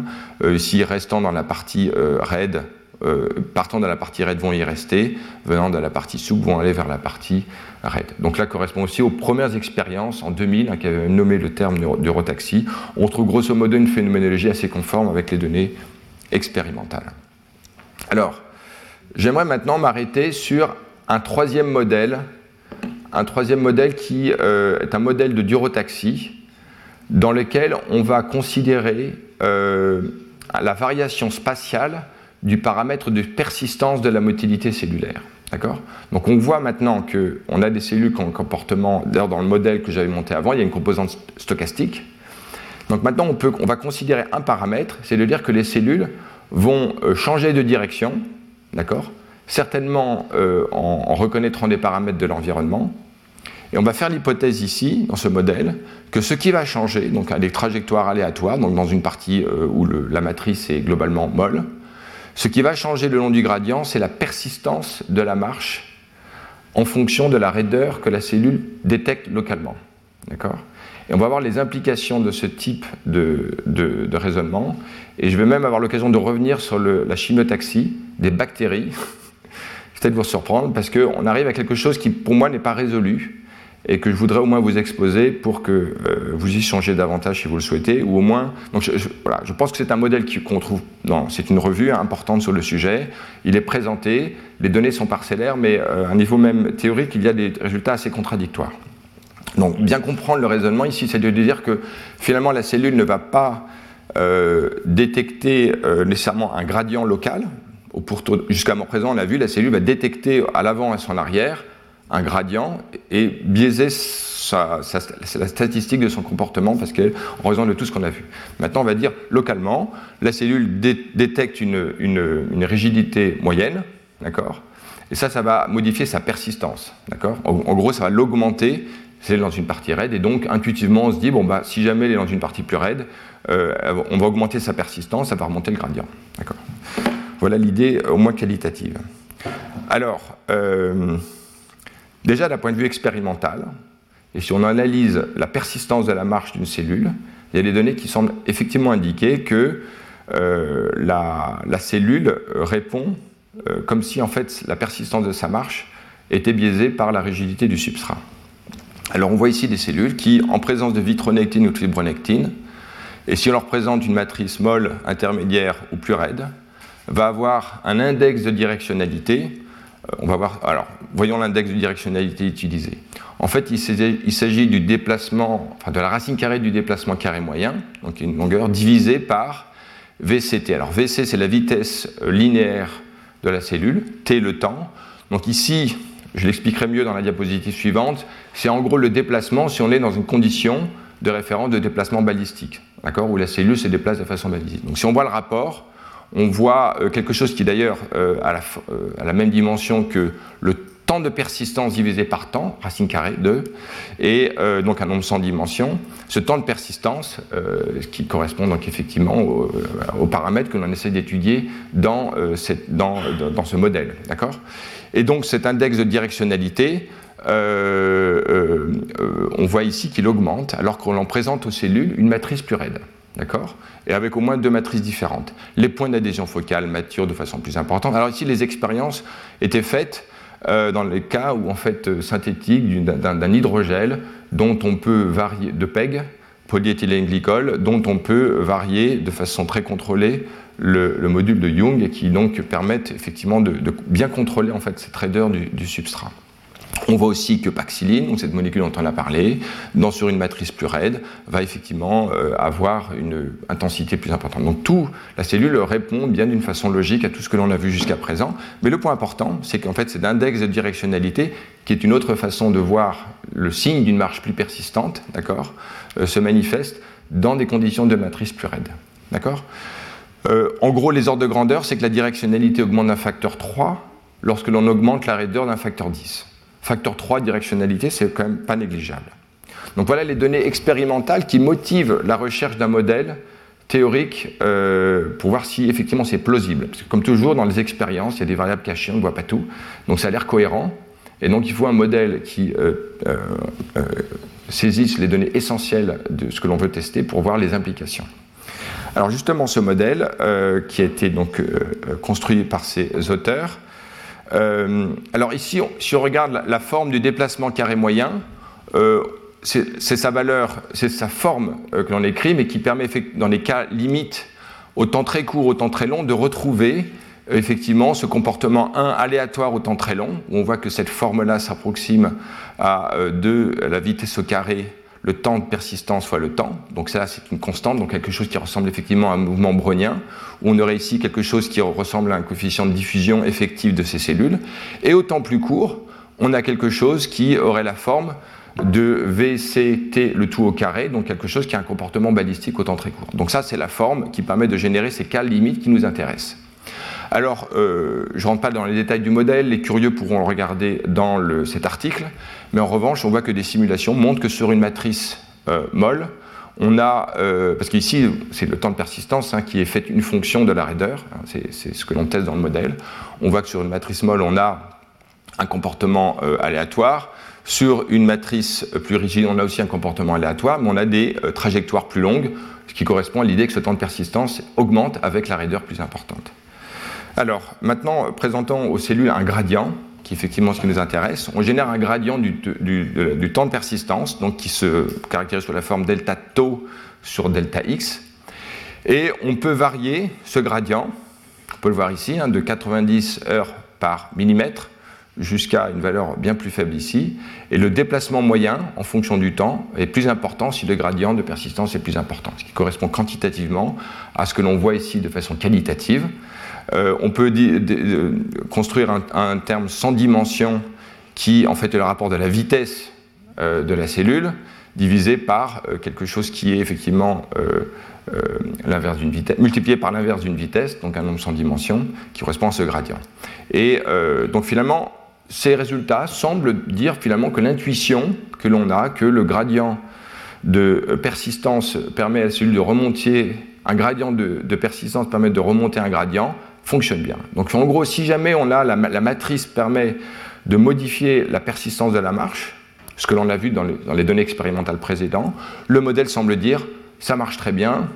ici restant dans la partie raide euh, partant de la partie raide vont y rester, venant de la partie souple vont aller vers la partie raide. Donc là correspond aussi aux premières expériences en 2000 hein, qui avaient nommé le terme d'eurotaxie. On trouve grosso modo une phénoménologie assez conforme avec les données expérimentales. Alors, j'aimerais maintenant m'arrêter sur un troisième modèle, un troisième modèle qui euh, est un modèle de durotaxie dans lequel on va considérer euh, la variation spatiale du paramètre de persistance de la motilité cellulaire. D'accord? Donc on voit maintenant qu'on a des cellules qui ont un comportement, d'ailleurs dans le modèle que j'avais monté avant, il y a une composante stochastique. Donc maintenant on, peut, on va considérer un paramètre, c'est de dire que les cellules vont changer de direction, d'accord? Certainement en reconnaîtrant des paramètres de l'environnement, et on va faire l'hypothèse ici, dans ce modèle, que ce qui va changer, donc à des trajectoires aléatoires, donc dans une partie euh, où la matrice est globalement molle, ce qui va changer le long du gradient, c'est la persistance de la marche en fonction de la raideur que la cellule détecte localement. Et on va voir les implications de ce type de, raisonnement. Et je vais même avoir l'occasion de revenir sur la chimiotaxie des bactéries. <laughs> Peut-être vous surprendre parce qu'on arrive à quelque chose qui, pour moi, n'est pas résolu et que je voudrais au moins vous exposer pour que euh, vous y changez davantage si vous le souhaitez, ou au moins, donc je, voilà, je pense que c'est un modèle qu'on trouve, c'est une revue importante sur le sujet, il est présenté, les données sont parcellaires, mais euh, à un niveau même théorique, il y a des résultats assez contradictoires. Donc bien comprendre le raisonnement ici, c'est de dire que finalement la cellule ne va pas euh, détecter nécessairement un gradient local, jusqu'à présent on a vu, la cellule va détecter à l'avant et à son arrière un gradient et biaiser la statistique de son comportement parce qu'en en raison de tout ce qu'on a vu. Maintenant, on va dire localement, la cellule détecte une, rigidité moyenne, d'accord? Et ça, ça va modifier sa persistance, d'accord? En, gros, ça va l'augmenter c'est dans une partie raide, et donc intuitivement on se dit, bon bah si jamais elle est dans une partie plus raide, euh, on va augmenter sa persistance, ça va remonter le gradient. D'accord? Voilà l'idée au moins qualitative. Alors, euh, Déjà d'un point de vue expérimental, et si on analyse la persistance de la marche d'une cellule, il y a des données qui semblent effectivement indiquer que euh, la, cellule répond euh, comme si en fait la persistance de sa marche était biaisée par la rigidité du substrat. Alors on voit ici des cellules qui, en présence de vitronectine ou de fibronectine, et si on leur présente une matrice molle, intermédiaire ou plus raide, va avoir un index de directionnalité on va voir, alors, voyons l'index de directionnalité utilisé. En fait, il s'agit du déplacement, enfin de la racine carrée du déplacement carré moyen, donc une longueur divisée par VCT. Alors VC, c'est la vitesse euh, linéaire de la cellule, T le temps. Donc ici, je l'expliquerai mieux dans la diapositive suivante, c'est en gros le déplacement si on est dans une condition de référence de déplacement balistique, d'accord, où la cellule se déplace de façon balistique. Donc si on voit le rapport, on voit euh, quelque chose qui d'ailleurs euh, a euh, la même dimension que le temps de persistance divisé par temps, racine carrée 2, et donc un nombre sans dimension. Ce temps de persistance, qui correspond donc effectivement aux, paramètres que l'on essaie d'étudier dans, ce modèle. D'accord? Et donc cet index de directionnalité, on voit ici qu'il augmente alors qu'on en présente aux cellules une matrice plus raide. D'accord Et avec au moins deux matrices différentes. Les points d'adhésion focale maturent de façon plus importante. Alors ici, les expériences étaient faites euh, dans les cas où, en fait, euh, synthétique d'un hydrogel dont on peut varier, de PEG, polyéthylène glycol, dont on peut varier de façon très contrôlée le, module de Young et qui donc permettent effectivement de, bien contrôler en fait cette raideur du substrat. On voit aussi que paxilline, donc cette molécule dont on a parlé, dans, sur une matrice plus raide, va effectivement euh, avoir une intensité plus importante. Donc tout, la cellule répond bien d'une façon logique à tout ce que l'on a vu jusqu'à présent. Mais le point important, c'est qu'en fait, c'est l'index de directionnalité qui est une autre façon de voir le signe d'une marche plus persistante, d'accord, euh, se manifeste dans des conditions de matrice plus raide. D'accord euh, En gros, les ordres de grandeur, c'est que la directionnalité augmente d'un facteur 3 lorsque l'on augmente la raideur d'un facteur 10. Facteur 3, directionnalité, c'est quand même pas négligeable. Donc voilà les données expérimentales qui motivent la recherche d'un modèle théorique euh, pour voir si effectivement c'est plausible. Parce que comme toujours dans les expériences, il y a des variables cachées, on ne voit pas tout. Donc ça a l'air cohérent. Et donc il faut un modèle qui euh, euh, saisisse les données essentielles de ce que l'on veut tester pour voir les implications. Alors justement ce modèle qui a été donc construit par ces auteurs euh, alors ici, si on regarde la, forme du déplacement carré moyen, euh, c'est sa valeur, c'est sa forme euh, que l'on écrit, mais qui permet dans les cas limites, au temps très court, au temps très long, de retrouver effectivement ce comportement 1 aléatoire au temps très long, où on voit que cette forme-là s'approxime à 2 la vitesse au carré le temps de persistance fois le temps. Donc ça, c'est une constante, donc quelque chose qui ressemble effectivement à un mouvement brownien, où on aurait ici quelque chose qui ressemble à un coefficient de diffusion effectif de ces cellules. Et au temps plus court, on a quelque chose qui aurait la forme de VCT le tout au carré, donc quelque chose qui a un comportement balistique au temps très court. Donc ça, c'est la forme qui permet de générer ces cas limites qui nous intéressent. Alors, euh, je ne rentre pas dans les détails du modèle, les curieux pourront le regarder dans cet article, mais en revanche, on voit que des simulations montrent que sur une matrice euh, molle, on a, euh, parce qu'ici, c'est le temps de persistance hein, qui est fait une fonction de la raideur, hein, c'est ce que l'on teste dans le modèle. On voit que sur une matrice molle, on a un comportement aléatoire. Sur une matrice plus rigide, on a aussi un comportement aléatoire, mais on a des trajectoires plus longues, ce qui correspond à l'idée que ce temps de persistance augmente avec la raideur plus importante. Alors, maintenant, présentons aux cellules un gradient, qui effectivement ce qui nous intéresse. On génère un gradient du, temps de persistance, donc qui se caractérise sous la forme delta tau sur delta x. Et on peut varier ce gradient, on peut le voir ici, hein, de 90 heures par millimètre jusqu'à une valeur bien plus faible ici. Et le déplacement moyen, en fonction du temps, est plus important si le gradient de persistance est plus important, ce qui correspond quantitativement à ce que l'on voit ici de façon qualitative. Euh, on peut construire un, terme sans dimension qui en fait est le rapport de la vitesse euh, de la cellule divisé par euh, quelque chose qui est effectivement vitesse, multiplié par l'inverse d'une vitesse, donc un nombre sans dimension qui correspond à ce gradient. Et donc finalement, ces résultats semblent dire finalement que l'intuition que l'on a, que le gradient de persistance permet à la cellule de remonter, un gradient de, persistance permet de remonter un gradient, fonctionne bien. Donc en gros, si jamais on a la, matrice permet de modifier la persistance de la marche, ce que l'on a vu dans, les données expérimentales précédentes, le modèle semble dire ça marche très bien,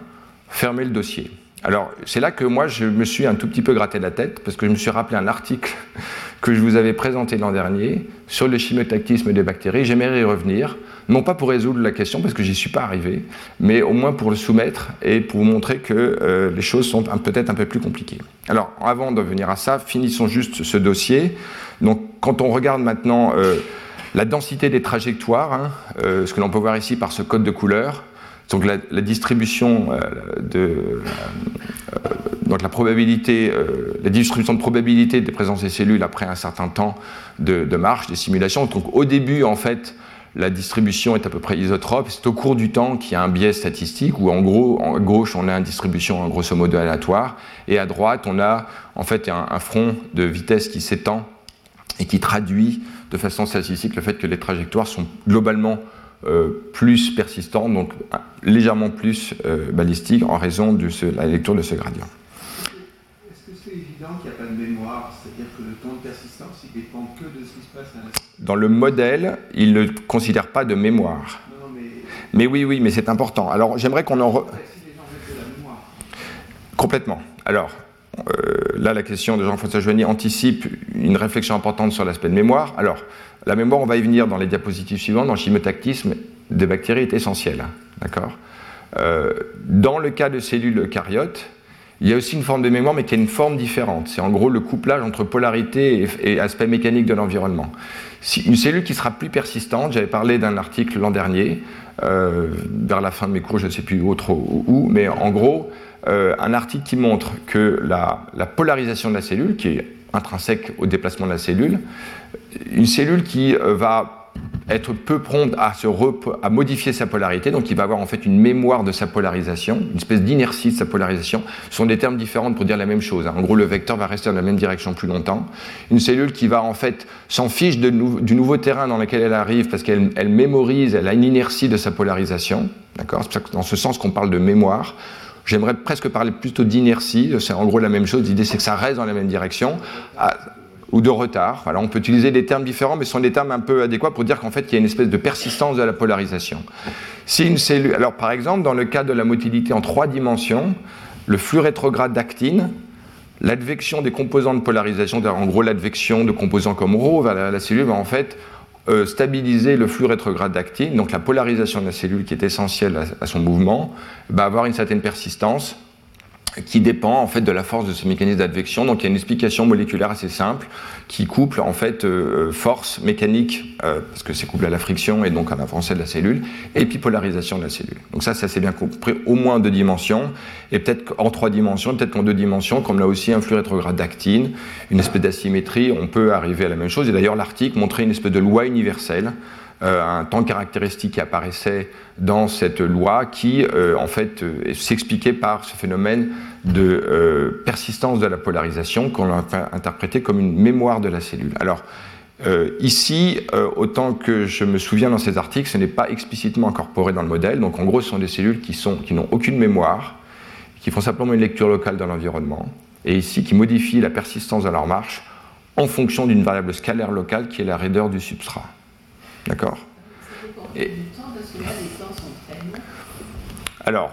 fermez le dossier. Alors c'est là que moi je me suis un tout petit peu gratté la tête parce que je me suis rappelé un article <laughs> que je vous avais présenté l'an dernier sur le chimiotactisme des bactéries. J'aimerais y revenir non pas pour résoudre la question, parce que j'y suis pas arrivé, mais au moins pour le soumettre et pour vous montrer que euh, les choses sont peut-être un peu plus compliquées. Alors, avant de venir à ça, finissons juste ce dossier. Donc, quand on regarde maintenant euh, la densité des trajectoires, hein, euh, ce que l'on peut voir ici par ce code de couleur, donc la, distribution de donc la probabilité, la distribution de probabilité des présences des cellules après un certain temps de, marche, des simulations. Donc au début, en fait, la distribution est à peu près isotrope. C'est au cours du temps qu'il y a un biais statistique où en gros, à gauche, on a une distribution grosso modo aléatoire et à droite, on a en fait un, front de vitesse qui s'étend et qui traduit de façon statistique le fait que les trajectoires sont globalement euh, plus persistantes, donc légèrement plus euh, balistiques en raison de la lecture de ce gradient. Est-ce que c'est évident qu'il n'y a pas de mémoire? C'est-à-dire que le temps de persistance, il dépend que de ce qui se passe à la dans le modèle, il ne considère pas de mémoire. mais... oui, oui, mais c'est important. Alors j'aimerais qu'on en... Complètement. Alors, euh, là, la question de Jean-François Joigny anticipe une réflexion importante sur l'aspect de mémoire. Alors, la mémoire, on va y venir dans les diapositives suivantes. Dans le chimotactisme des bactéries est essentielle. D'accord euh, Dans le cas de cellules eucaryotes, il y a aussi une forme de mémoire, mais qui a une forme différente. C'est en gros le couplage entre polarité et, aspect mécanique de l'environnement. une cellule qui sera plus persistante, j'avais parlé d'un article l'an dernier, euh, vers la fin de mes cours, je ne sais plus autre où, mais en gros, euh, un article qui montre que la, la, polarisation de la cellule, qui est intrinsèque au déplacement de la cellule, une cellule qui euh, va être peu prompte à, se à modifier sa polarité, donc il va avoir en fait une mémoire de sa polarisation, une espèce d'inertie de sa polarisation. Ce sont des termes différents pour dire la même chose. Hein. En gros, le vecteur va rester dans la même direction plus longtemps. Une cellule qui va en fait s'en fiche du nouveau terrain dans lequel elle arrive parce qu'elle elle mémorise, elle a une inertie de sa polarisation. C'est dans ce sens qu'on parle de mémoire. J'aimerais presque parler plutôt d'inertie. C'est en gros la même chose. L'idée, c'est que ça reste dans la même direction. Ou de retard. Voilà, on peut utiliser des termes différents, mais ce sont des termes un peu adéquats pour dire qu'en fait, il y a une espèce de persistance de la polarisation. Alors par exemple, dans le cas de la motilité en trois dimensions, le flux rétrograde d'actine, l'advection des composants de polarisation, en gros l'advection de composants comme ρ vers la, cellule, va en fait euh, stabiliser le flux rétrograde d'actine, donc la polarisation de la cellule qui est essentielle à, à son mouvement, va avoir une certaine persistance qui dépend en fait de la force de ce mécanisme d'advection. Donc il y a une explication moléculaire assez simple qui couple en fait euh, force mécanique euh, parce que c'est couplé à la friction et donc à l'avancée de la cellule et puis polarisation de la cellule. Donc ça, ça s'est bien compris au moins deux dimensions et peut-être en trois dimensions, peut-être qu'en deux dimensions, comme là aussi un flux rétrograde d'actine, une espèce d'asymétrie, on peut arriver à la même chose. Et d'ailleurs l'article montrait une espèce de loi universelle un temps caractéristique qui apparaissait dans cette loi qui, en fait, s'expliquait par ce phénomène de persistance de la polarisation qu'on a interprété comme une mémoire de la cellule. Alors, ici, autant que je me souviens dans ces articles, ce n'est pas explicitement incorporé dans le modèle. Donc, en gros, ce sont des cellules qui, sont, qui n'ont aucune mémoire, qui font simplement une lecture locale dans l'environnement, et ici qui modifient la persistance de leur marche en fonction d'une variable scalaire locale qui est la raideur du substrat. D'accord. Alors,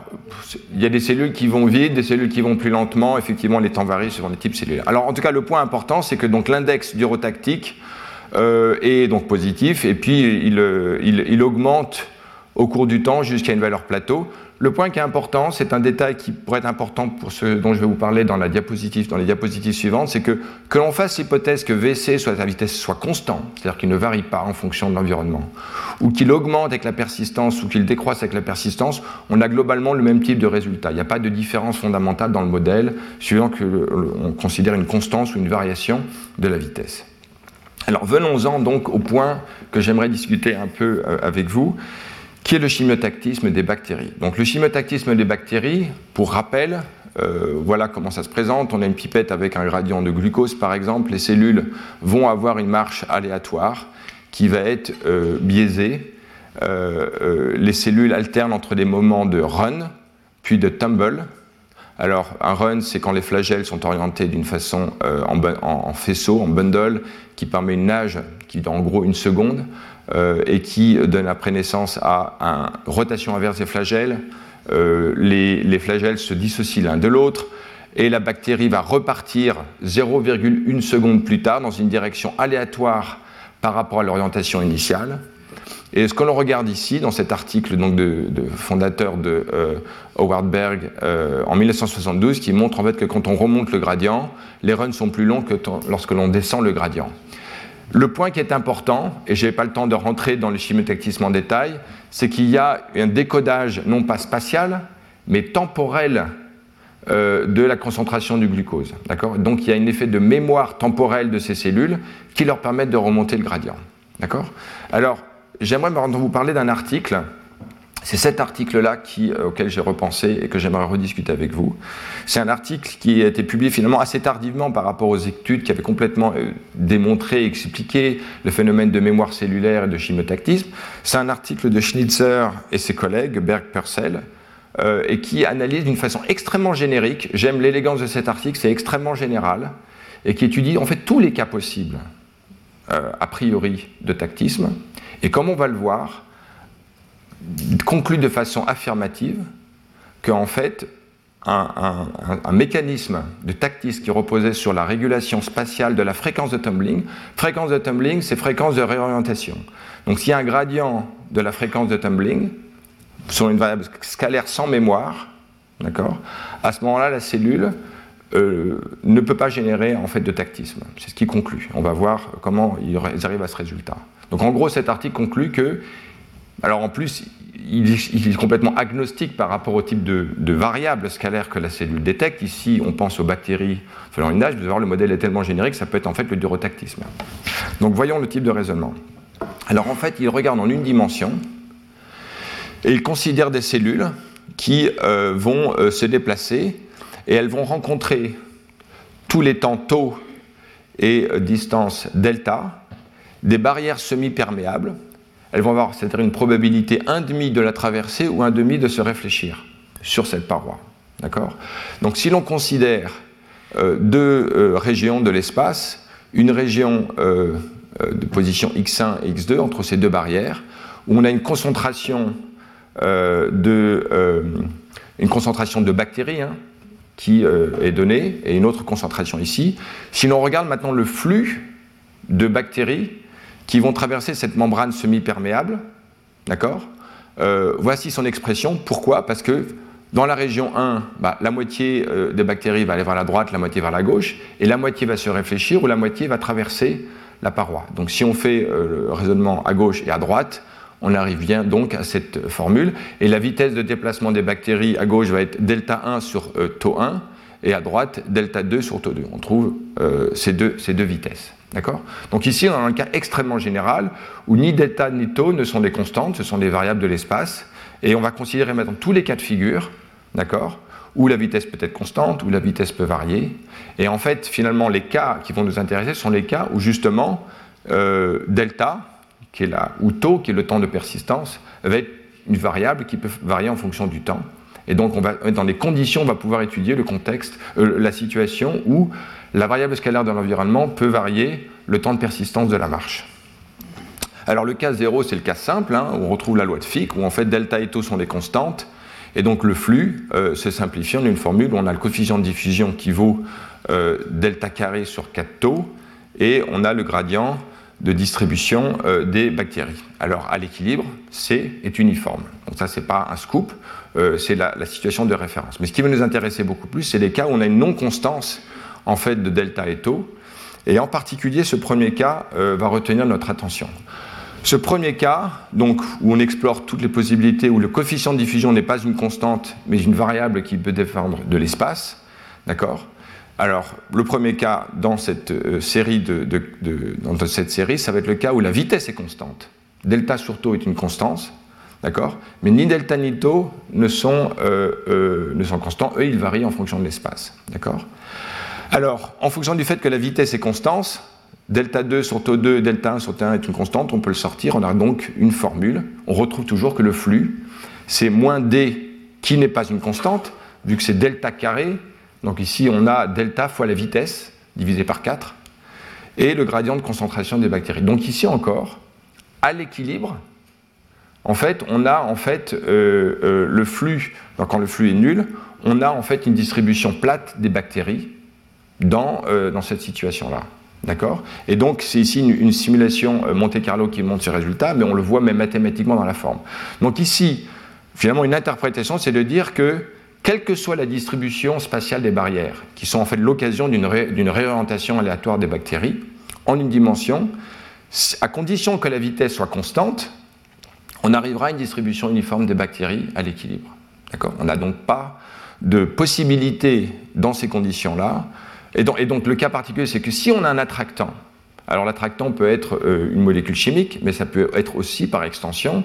il y a des cellules qui vont vite, des cellules qui vont plus lentement. Effectivement, les temps varient selon les types cellulaires. Alors, en tout cas, le point important, c'est que donc l'index durotactique euh, est donc positif, et puis euh, il augmente au cours du temps jusqu'à une valeur plateau. Le point qui est important, c'est un détail qui pourrait être important pour ce dont je vais vous parler dans, les diapositives suivantes, c'est que que l'on fasse l'hypothèse que VC soit la vitesse soit constant, c'est-à-dire qu'il ne varie pas en fonction de l'environnement, ou qu'il augmente avec la persistance ou qu'il décroisse avec la persistance, on a globalement le même type de résultat. Il n'y a pas de différence fondamentale dans le modèle suivant qu'on considère une constance ou une variation de la vitesse. Alors venons-en donc au point que j'aimerais discuter un peu euh, avec vous qui est le chimiotactisme des bactéries. Donc le chimiotactisme des bactéries, pour rappel, euh, voilà comment ça se présente. On a une pipette avec un gradient de glucose, par exemple. Les cellules vont avoir une marche aléatoire qui va être euh, biaisée. Euh, les cellules alternent entre des moments de run, puis de tumble. Alors, un run, c'est quand les flagelles sont orientés d'une façon en, faisceau, en bundle, qui permet une nage qui en gros une seconde. Euh, et qui donne après naissance à une rotation inverse des flagelles. Euh, les, flagelles se dissocient l'un de l'autre et la bactérie va repartir 0,1 seconde plus tard dans une direction aléatoire par rapport à l'orientation initiale. Et ce que l'on regarde ici, dans cet article donc, de, fondateur de euh, Howard Berg en 1972, qui montre en fait que quand on remonte le gradient, les runs sont plus longs que lorsque l'on descend le gradient. Le point qui est important, et je n'ai pas le temps de rentrer dans le chimiotactisme en détail, c'est qu'il y a un décodage non pas spatial, mais temporel euh, de la concentration du glucose. Donc il y a un effet de mémoire temporelle de ces cellules qui leur permettent de remonter le gradient. Alors, j'aimerais vous parler d'un article c'est cet article-là euh, auquel j'ai repensé et que j'aimerais rediscuter avec vous. C'est un article qui a été publié finalement assez tardivement par rapport aux études qui avaient complètement euh, démontré et expliqué le phénomène de mémoire cellulaire et de chimotactisme. C'est un article de Schnitzer et ses collègues, Berg-Purcell, euh, et qui analyse d'une façon extrêmement générique, j'aime l'élégance de cet article, c'est extrêmement général, et qui étudie en fait tous les cas possibles, a priori, de tactisme. Et comme on va le voir, conclut de façon affirmative qu'en fait, un, mécanisme de tactisme qui reposait sur la régulation spatiale de la fréquence de tumbling. Fréquence de tumbling, c'est fréquence de réorientation. Donc s'il y a un gradient de la fréquence de tumbling, sur une variable scalaire sans mémoire, d'accord, à ce moment-là, la cellule euh, ne peut pas générer en fait de tactisme. C'est ce qui conclut. On va voir comment ils arrivent à ce résultat. Donc en gros, cet article conclut que alors en plus, il est, complètement agnostique par rapport au type de, variables scalaires que la cellule détecte. Ici, on pense aux bactéries faisant une nage. Vous allez voir, le modèle est tellement générique, ça peut être en fait le durotactisme. Donc voyons le type de raisonnement. Alors en fait, il regarde en une dimension et il considère des cellules qui euh, vont euh, se déplacer et elles vont rencontrer tous les temps taux et euh, distance delta des barrières semi-perméables elles vont avoir c'est-à-dire une probabilité 1,5 de la traverser ou 1,5 de se réfléchir sur cette paroi. D'accord? Donc si l'on considère euh, deux euh, régions de l'espace, une région euh, de position x1 et x2 entre ces deux barrières, où on a une concentration de, concentration de bactéries hein, qui est donnée, et une autre concentration ici. Si l'on regarde maintenant le flux de bactéries qui vont traverser cette membrane semi-perméable. D'accord euh, Voici son expression. Pourquoi? Parce que dans la région 1, bah, la moitié euh, des bactéries va aller vers la droite, la moitié vers la gauche, et la moitié va se réfléchir ou la moitié va traverser la paroi. Donc si on fait euh, le raisonnement à gauche et à droite, on arrive bien donc à cette formule. Et la vitesse de déplacement des bactéries à gauche va être delta 1 sur taux 1, et à droite delta 2 sur taux 2. On trouve ces, deux, ces deux vitesses. D'accord? Donc ici, on a un cas extrêmement général où ni delta ni tau ne sont des constantes, ce sont des variables de l'espace. Et on va considérer maintenant tous les cas de figure, d'accord? Où la vitesse peut être constante, où la vitesse peut varier. Et en fait, finalement, les cas qui vont nous intéresser sont les cas où justement euh, delta, qui est là, ou tau, qui est le temps de persistance, va être une variable qui peut varier en fonction du temps. Et donc, dans des conditions, on va pouvoir étudier le contexte, euh, la situation où la variable scalaire de l'environnement peut varier le temps de persistance de la marche. Alors le cas 0, c'est le cas simple, hein, où on retrouve la loi de Fick, où en fait delta et tau sont des constantes, et donc le flux euh, se simplifie en une formule où on a le coefficient de diffusion qui vaut euh, delta carré sur 4 tau, et on a le gradient de distribution euh, des bactéries. Alors à l'équilibre, C est uniforme. Donc ça, c'est pas un scoop, c'est la, situation de référence. Mais ce qui va nous intéresser beaucoup plus, c'est les cas où on a une non-constance en fait de delta et tau. Et en particulier, ce premier cas va retenir notre attention. Ce premier cas, donc, où on explore toutes les possibilités, où le coefficient de diffusion n'est pas une constante, mais une variable qui peut dépendre de l'espace, d'accord? Alors, le premier cas dans cette, euh, série de, ça va être le cas où la vitesse est constante. Delta sur tau est une constante, d'accord? Mais ni delta ni tau ne sont, euh, euh, ne sont constants, eux, ils varient en fonction de l'espace, d'accord? Alors, en fonction du fait que la vitesse est constante, delta 2 sur tau 2, delta 1 sur T1 est une constante, on peut le sortir, on a donc une formule. On retrouve toujours que le flux, c'est moins d qui n'est pas une constante, vu que c'est delta carré. Donc ici, on a delta fois la vitesse, divisé par 4, et le gradient de concentration des bactéries. Donc ici encore, à l'équilibre, en fait, on a en fait euh, euh, le flux, quand le flux est nul, on a en fait une distribution plate des bactéries dans, euh, dans cette situation-là. D'accord? Et donc, c'est ici une, simulation euh, Monte Carlo qui montre ce résultat, mais on le voit même mathématiquement dans la forme. Donc, ici, finalement, une interprétation, c'est de dire que, quelle que soit la distribution spatiale des barrières, qui sont en fait l'occasion d'une réorientation aléatoire des bactéries, en une dimension, à condition que la vitesse soit constante, on arrivera à une distribution uniforme des bactéries à l'équilibre. On n'a donc pas de possibilité dans ces conditions-là et donc, le cas particulier, c'est que si on a un attractant, alors l'attractant peut être euh, une molécule chimique, mais ça peut être aussi par extension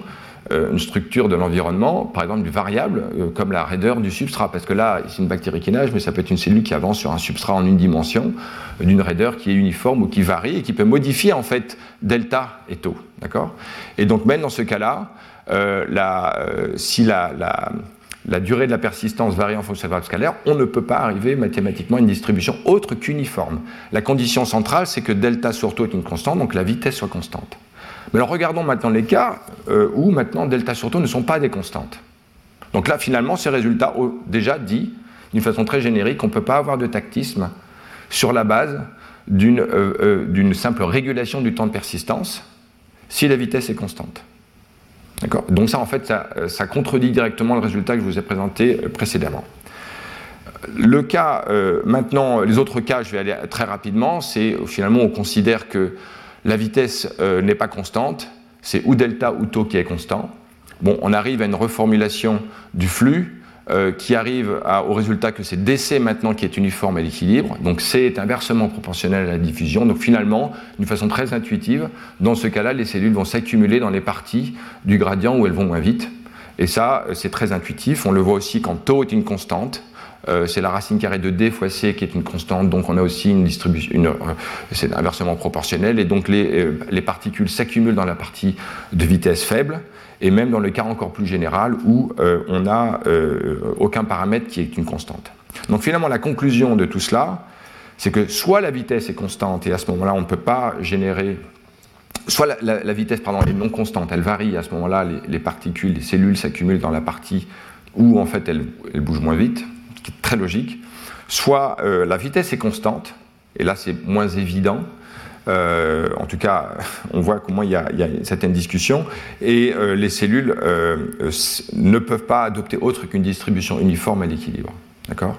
une structure de l'environnement, par exemple une variable euh, comme la raideur du substrat, parce que là c'est une bactérie qui nage, mais ça peut être une cellule qui avance sur un substrat en une dimension, d'une raideur qui est uniforme ou qui varie et qui peut modifier en fait delta et tau, d'accord? Et donc même dans ce cas-là, si la, la durée de la persistance varie en fonction de la variable scalaire, on ne peut pas arriver mathématiquement à une distribution autre qu'uniforme. La condition centrale, c'est que delta sur tau est une constante, donc la vitesse soit constante. Mais alors regardons maintenant les cas euh, où maintenant delta sur tau ne sont pas des constantes. Donc là, finalement, ces résultats ont déjà dit, d'une façon très générique, qu'on ne peut pas avoir de tactisme sur la base d'une euh, euh, simple régulation du temps de persistance si la vitesse est constante. Donc ça, en fait, ça, contredit directement le résultat que je vous ai présenté précédemment. Le cas, maintenant, les autres cas, je vais aller très rapidement, c'est finalement on considère que la vitesse n'est pas constante, c'est ou delta ou tau qui est constant. On arrive à une reformulation du flux euh, qui arrive au résultat que c'est DC maintenant qui est uniforme à l'équilibre. Donc C est inversement proportionnel à la diffusion. Donc finalement, d'une façon très intuitive, dans ce cas-là, les cellules vont s'accumuler dans les parties du gradient où elles vont moins vite. Et ça, euh, c'est très intuitif. On le voit aussi quand tau est une constante. Euh, c'est la racine carrée de D fois C qui est une constante, donc on a aussi une distribution, c'est inversement proportionnel, et donc les, les particules s'accumulent dans la partie de vitesse faible, et même dans le cas encore plus général où euh, on n'a euh, aucun paramètre qui est une constante. Donc finalement, la conclusion de tout cela, c'est que soit la vitesse est constante, et à ce moment-là, on ne peut pas générer soit la, vitesse est non constante, elle varie, à ce moment-là, les, particules, les cellules s'accumulent dans la partie où en fait elles, bougent moins vite, très logique, soit euh, la vitesse est constante, et là c'est moins évident, euh, en tout cas, <laughs> on voit comment il y a, il certaines discussions, et euh, les cellules ne peuvent pas adopter autre qu'une distribution uniforme à l'équilibre. D'accord?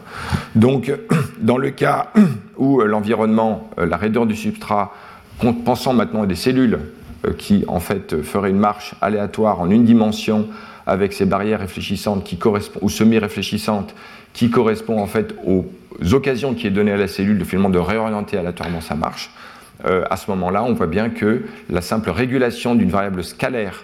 Donc, <clears throat> dans le cas <clears throat> où l'environnement, la raideur du substrat, pensant maintenant à des cellules qui en fait feraient une marche aléatoire en une dimension avec ces barrières réfléchissantes qui correspondent, ou semi-réfléchissantes qui correspondent en fait aux occasions qui est données à la cellule de finalement de réorienter aléatoirement sa marche, euh, à ce moment-là, on voit bien que la simple régulation d'une variable scalaire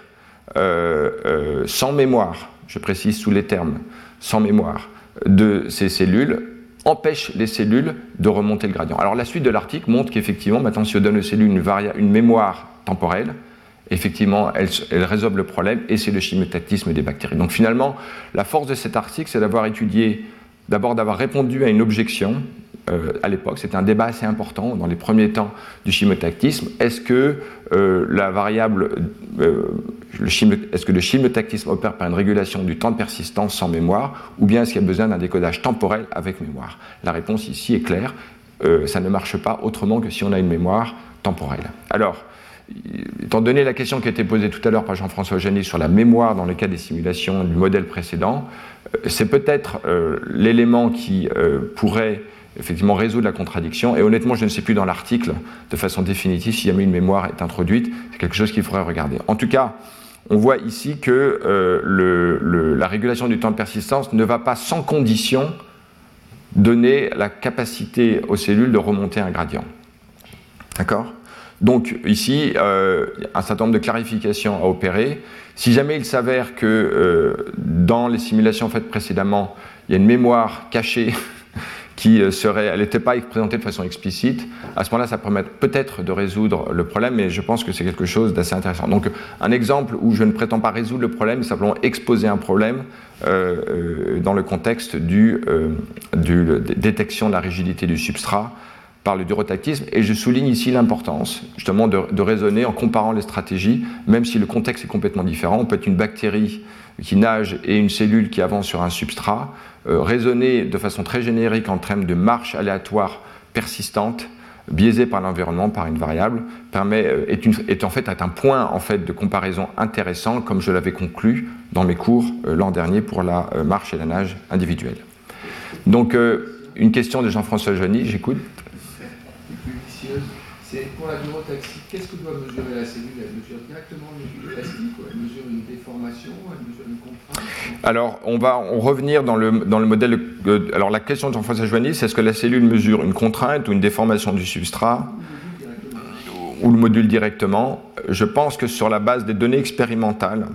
euh, euh, sans mémoire, je précise sous les termes, sans mémoire, de ces cellules empêche les cellules de remonter le gradient. Alors la suite de l'article montre qu'effectivement, maintenant si on donne aux cellules une mémoire temporelle, effectivement, elles, résolvent le problème et c'est le chimiotactisme des bactéries. Donc finalement, la force de cet article, c'est d'avoir étudié, d'abord d'avoir répondu à une objection euh, à l'époque. C'était un débat assez important dans les premiers temps du chimotactisme. Est-ce que euh, la variable, euh, est-ce que le chimotactisme opère par une régulation du temps de persistance sans mémoire, ou bien est-ce qu'il y a besoin d'un décodage temporel avec mémoire? La réponse ici est claire. ça ne marche pas autrement que si on a une mémoire temporelle. Alors, étant donné la question qui a été posée tout à l'heure par Jean-François Janet sur la mémoire dans le cas des simulations du modèle précédent, c'est peut-être l'élément qui pourrait effectivement résoudre la contradiction. Et honnêtement, je ne sais plus dans l'article de façon définitive si jamais une mémoire est introduite. C'est quelque chose qu'il faudrait regarder. En tout cas, on voit ici que euh, la régulation du temps de persistance ne va pas sans condition donner la capacité aux cellules de remonter un gradient. D'accord? Donc ici, euh, un certain nombre de clarifications à opérer. Si jamais il s'avère que euh, dans les simulations faites précédemment, il y a une mémoire cachée <laughs> qui euh, serait, elle n'était pas présentée de façon explicite, à ce moment-là, ça permet peut-être de résoudre le problème, mais je pense que c'est quelque chose d'assez intéressant. Donc, un exemple où je ne prétends pas résoudre le problème, simplement exposer un problème dans le contexte du, du détection de la rigidité du substrat par le durotactisme. Et je souligne ici l'importance, justement, de, raisonner en comparant les stratégies, même si le contexte est complètement différent. On peut être une bactérie qui nage et une cellule qui avance sur un substrat. Euh, raisonner de façon très générique en termes de marche aléatoire persistante, biaisée par l'environnement, par une variable, permet, euh, est, en fait un point en fait de comparaison intéressant, comme je l'avais conclu dans mes cours euh, l'an dernier pour la marche et la nage individuelle. Donc, une question de Jean-François Johnny, j'écoute. C'est pour la durotaxie, qu'est-ce que doit mesurer la cellule? Elle mesure directement le module élastique Elle mesure une déformation? Elle mesure une contrainte? Alors, on va revenir dans le, dans le modèle. alors, la question de Jean-François Joigny, c'est est-ce que la cellule mesure une contrainte ou une déformation du substrat? Ou le module directement. Je pense que sur la base des données expérimentales,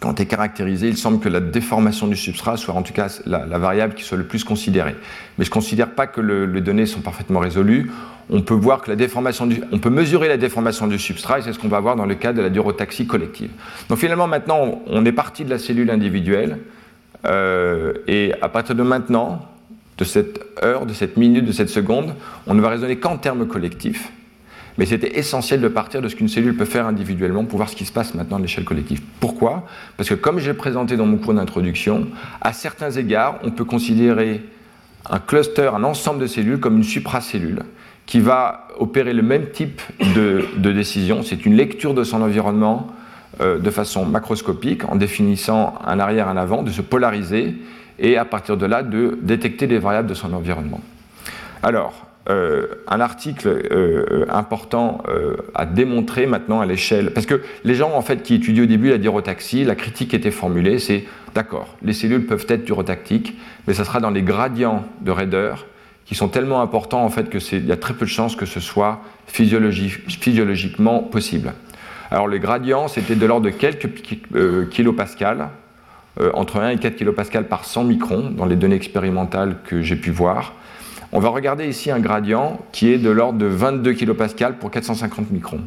quand est caractérisé, il semble que la déformation du substrat soit en tout cas la, variable qui soit le plus considérée. Mais je ne considère pas que les données sont parfaitement résolues on peut voir que la déformation on peut mesurer la déformation du substrat et c'est ce qu'on va voir dans le cas de la durotaxie collective. Donc finalement maintenant on est parti de la cellule individuelle euh, et à partir de maintenant, de cette heure, de cette minute, de cette seconde, on ne va raisonner qu'en termes collectifs. Mais c'était essentiel de partir de ce qu'une cellule peut faire individuellement pour voir ce qui se passe maintenant à l'échelle collective. Pourquoi? Parce que comme j'ai présenté dans mon cours d'introduction, à certains égards, on peut considérer un cluster, un ensemble de cellules comme une supracellule qui va opérer le même type de, décision. C'est une lecture de son environnement euh, de façon macroscopique en définissant un arrière, un avant, de se polariser et à partir de là de détecter les variables de son environnement. Alors, euh, un article euh, important à démontrer maintenant à l'échelle, parce que les gens en fait qui étudient au début la dirotaxie, la critique était formulée, c'est d'accord, les cellules peuvent être durotactiques, mais ça sera dans les gradients de raideur qui sont tellement importants en fait qu'il y a très peu de chances que ce soit physiologiquement possible. Alors le gradient, c'était de l'ordre de quelques euh, kilopascales, euh, entre 1 et 4 kilopascales par 100 microns dans les données expérimentales que j'ai pu voir. On va regarder ici un gradient qui est de l'ordre de 22 kilopascales pour 450 microns.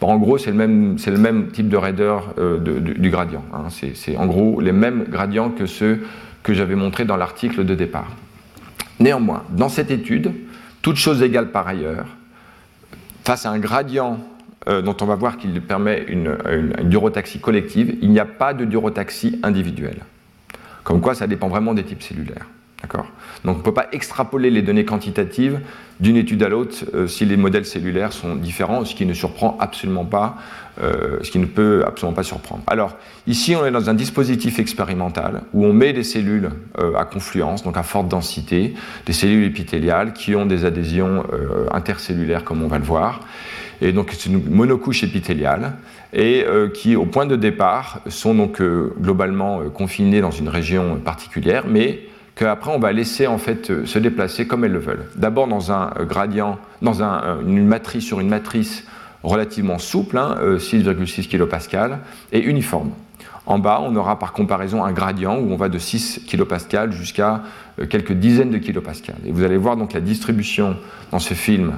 en gros, c'est le, même, le même type de raideur euh, du, gradient. Hein. C'est en gros les mêmes gradients que ceux que j'avais montrés dans l'article de départ. Néanmoins, dans cette étude, toutes choses égales par ailleurs, face à un gradient euh, dont on va voir qu'il permet une, durotaxie collective, il n'y a pas de durotaxie individuelle. Comme quoi, ça dépend vraiment des types cellulaires. Donc on ne peut pas extrapoler les données quantitatives d'une étude à l'autre euh, si les modèles cellulaires sont différents, ce qui ne surprend absolument pas, euh, ce qui ne peut absolument pas surprendre. Alors ici on est dans un dispositif expérimental où on met des cellules euh, à confluence, donc à forte densité, des cellules épithéliales qui ont des adhésions intercellulaires comme on va le voir. Et donc c'est une monocouche épithéliale et qui, au point de départ, sont donc globalement confinées dans une région particulière, mais qu'après on va laisser en fait se déplacer comme elles le veulent. D'abord dans un gradient, dans une matrice sur une matrice relativement souple, 6,6 kPa, et uniforme. En bas, on aura par comparaison un gradient où on va de 6 kPa jusqu'à euh, quelques dizaines de kPa. Et vous allez voir donc la distribution dans ce film.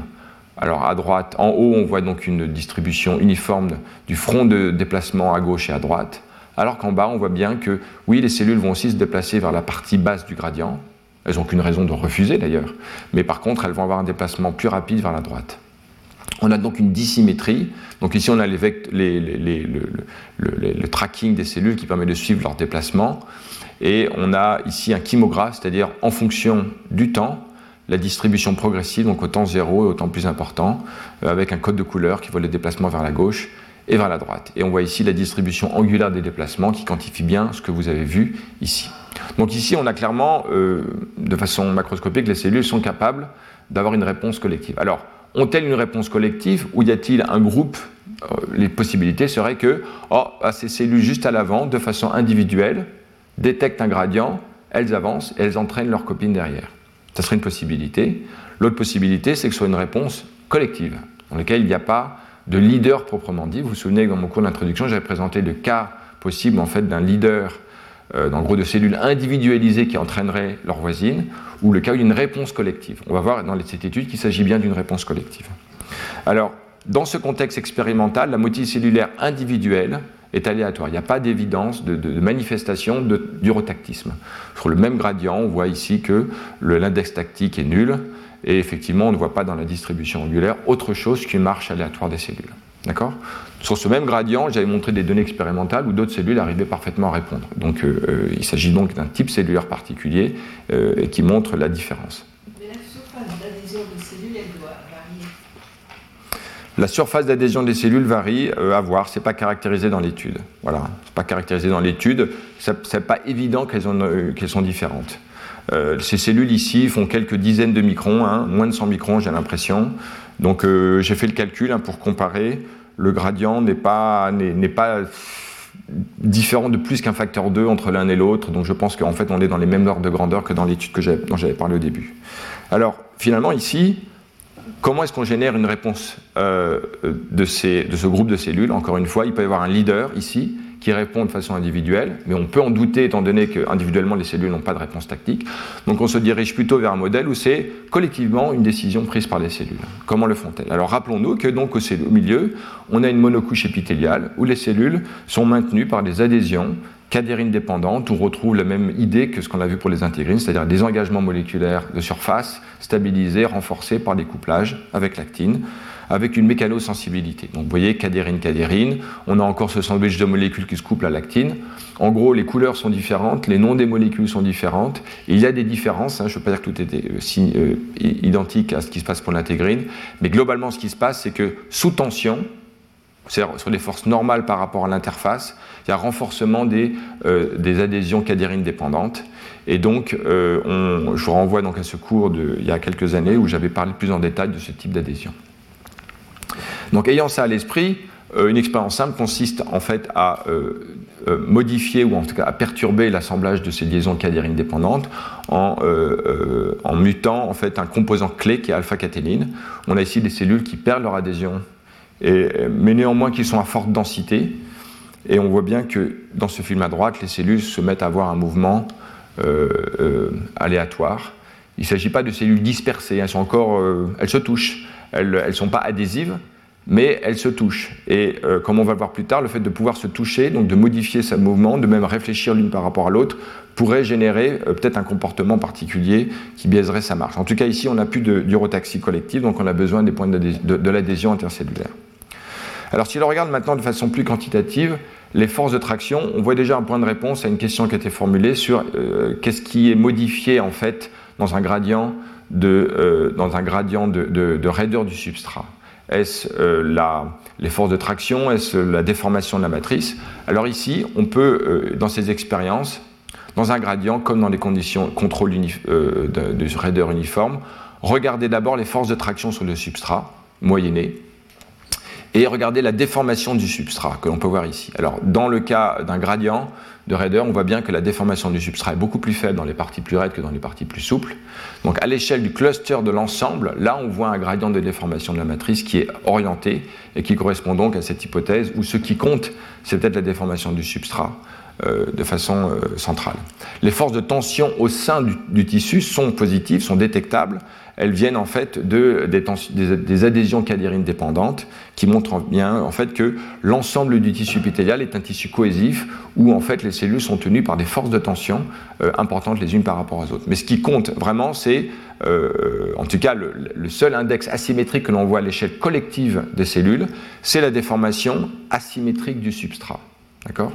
Alors à droite, en haut, on voit donc une distribution uniforme du front de déplacement à gauche et à droite, alors qu'en bas, on voit bien que oui, les cellules vont aussi se déplacer vers la partie basse du gradient. Elles n'ont qu'une raison de refuser d'ailleurs, mais par contre, elles vont avoir un déplacement plus rapide vers la droite. On a donc une dissymétrie. Donc ici, on a le, tracking des cellules qui permet de suivre leur déplacement. Et on a ici un chymographe, c'est-à-dire en fonction du temps, la distribution progressive, donc au temps zéro et au temps plus important, euh, avec un code de couleur qui voit les déplacements vers la gauche et vers la droite. Et on voit ici la distribution angulaire des déplacements qui quantifie bien ce que vous avez vu ici. Donc ici, on a clairement, euh, de façon macroscopique, les cellules sont capables d'avoir une réponse collective. Alors, ont-elles une réponse collective ou y a-t-il un groupe euh, Les possibilités seraient que oh, ah, ces cellules juste à l'avant, de façon individuelle, détectent un gradient, elles avancent et elles entraînent leurs copines derrière. Ça serait une possibilité. L'autre possibilité, c'est que ce soit une réponse collective, dans laquelle il n'y a pas de leader proprement dit. Vous vous souvenez que dans mon cours d'introduction, j'avais présenté le cas possible en fait d'un leader euh, dans gros de cellules individualisées qui entraîneraient leurs voisines, ou le cas d'une réponse collective. On va voir dans cette étude qu'il s'agit bien d'une réponse collective. Alors, dans ce contexte expérimental, la motilité cellulaire individuelle est aléatoire. Il n'y a pas d'évidence de, manifestation d'urotactisme. Sur le même gradient, on voit ici que l'index tactique est nul, et effectivement, on ne voit pas dans la distribution angulaire autre chose qu'une marche aléatoire des cellules. D'accord? Sur ce même gradient, j'avais montré des données expérimentales où d'autres cellules arrivaient parfaitement à répondre. Donc euh, euh, il s'agit donc d'un type cellulaire particulier euh, et qui montre la différence. Mais la surface d'adhésion des cellules, elle doit varier. La surface d'adhésion des cellules varie à voir, c'est pas caractérisé dans l'étude. Voilà, c'est pas caractérisé dans l'étude, c'est pas évident qu'elles sont différentes. Ces cellules ici font quelques dizaines de microns, hein, moins de 100 microns j'ai l'impression. Donc euh, j'ai fait le calcul hein, pour comparer. Le gradient n'est pas, différent de plus qu'un facteur 2 entre l'un et l'autre. Donc je pense qu'en fait on est dans les mêmes ordres de grandeur que dans l'étude que dont j'avais parlé au début. Alors finalement ici, comment est-ce qu'on génère une réponse euh, de ce groupe de cellules? Encore une fois, il peut y avoir un leader ici qui répond de façon individuelle, mais on peut en douter étant donné qu'individuellement les cellules n'ont pas de réponse tactique. Donc on se dirige plutôt vers un modèle où c'est collectivement une décision prise par les cellules. Comment le font-elles? Alors rappelons-nous que donc au milieu, on a une monocouche épithéliale où les cellules sont maintenues par des adhésions cadérines dépendantes, on retrouve la même idée que ce qu'on a vu pour les intégrines, c'est-à-dire des engagements moléculaires de surface stabilisés, renforcés par des couplages avec l'actine avec une mécanosensibilité. Donc vous voyez, cadérine, cadérine, on a encore ce sandwich de molécules qui se couplent à l'actine. En gros, les couleurs sont différentes, les noms des molécules sont différentes. il y a des différences, hein, je ne veux pas dire que tout est euh, euh, identique à ce qui se passe pour l'intégrine, mais globalement, ce qui se passe, c'est que sous tension, c'est-à-dire sur des forces normales par rapport à l'interface, il y a renforcement des, euh, adhésions cadérines dépendantes. Et donc, on, je vous renvoie donc à ce cours de, il y a quelques années où j'avais parlé plus en détail de ce type d'adhésion. Donc ayant ça à l'esprit, euh, une expérience simple consiste en fait à euh, euh, modifier ou en tout cas à perturber l'assemblage de ces liaisons cadérines dépendantes en, mutant en fait un composant clé qui est alpha-catéline. On a ici des cellules qui perdent leur adhésion, mais néanmoins qui sont à forte densité. Et on voit bien que dans ce film à droite, les cellules se mettent à avoir un mouvement aléatoire. Il ne s'agit pas de cellules dispersées, elles, sont elles se touchent. Elles ne sont pas adhésives, mais elles se touchent. Et euh, comme on va le voir plus tard, le fait de pouvoir se toucher, donc de modifier sa mouvement, de même réfléchir l'une par rapport à l'autre, pourrait générer euh, peut-être un comportement particulier qui biaiserait sa marche. En tout cas, ici, on n'a plus d'urotaxie collective, donc on a besoin des points de, de l'adhésion intercellulaire. Alors, si l'on regarde maintenant de façon plus quantitative, les forces de traction, on voit déjà un point de réponse à une question qui a été formulée sur euh, qu'est-ce qui est modifié en fait dans un gradient de, dans un gradient de, de raideur du substrat. Est-ce euh, les forces de traction? Est-ce la déformation de la matrice? Alors ici, on peut, euh, dans ces expériences, dans un gradient, comme dans les conditions contrôle euh, de, raideur uniforme, regarder d'abord les forces de traction sur le substrat, moyenné, et regardez la déformation du substrat que l'on peut voir ici. Alors, dans le cas d'un gradient de raideur, on voit bien que la déformation du substrat est beaucoup plus faible dans les parties plus raides que dans les parties plus souples. Donc, à l'échelle du cluster de l'ensemble, là, on voit un gradient de déformation de la matrice qui est orienté et qui correspond donc à cette hypothèse où ce qui compte, c'est peut-être la déformation du substrat euh, de façon euh, centrale. Les forces de tension au sein du, tissu sont positives, sont détectables. Elles viennent en fait de, des, adhésions cadérines dépendantes qui montrent bien en fait que l'ensemble du tissu épithélial est un tissu cohésif où en fait les cellules sont tenues par des forces de tension euh, importantes les unes par rapport aux autres. Mais ce qui compte vraiment, c'est en tout cas le, seul index asymétrique que l'on voit à l'échelle collective des cellules, c'est la déformation asymétrique du substrat. D'accord?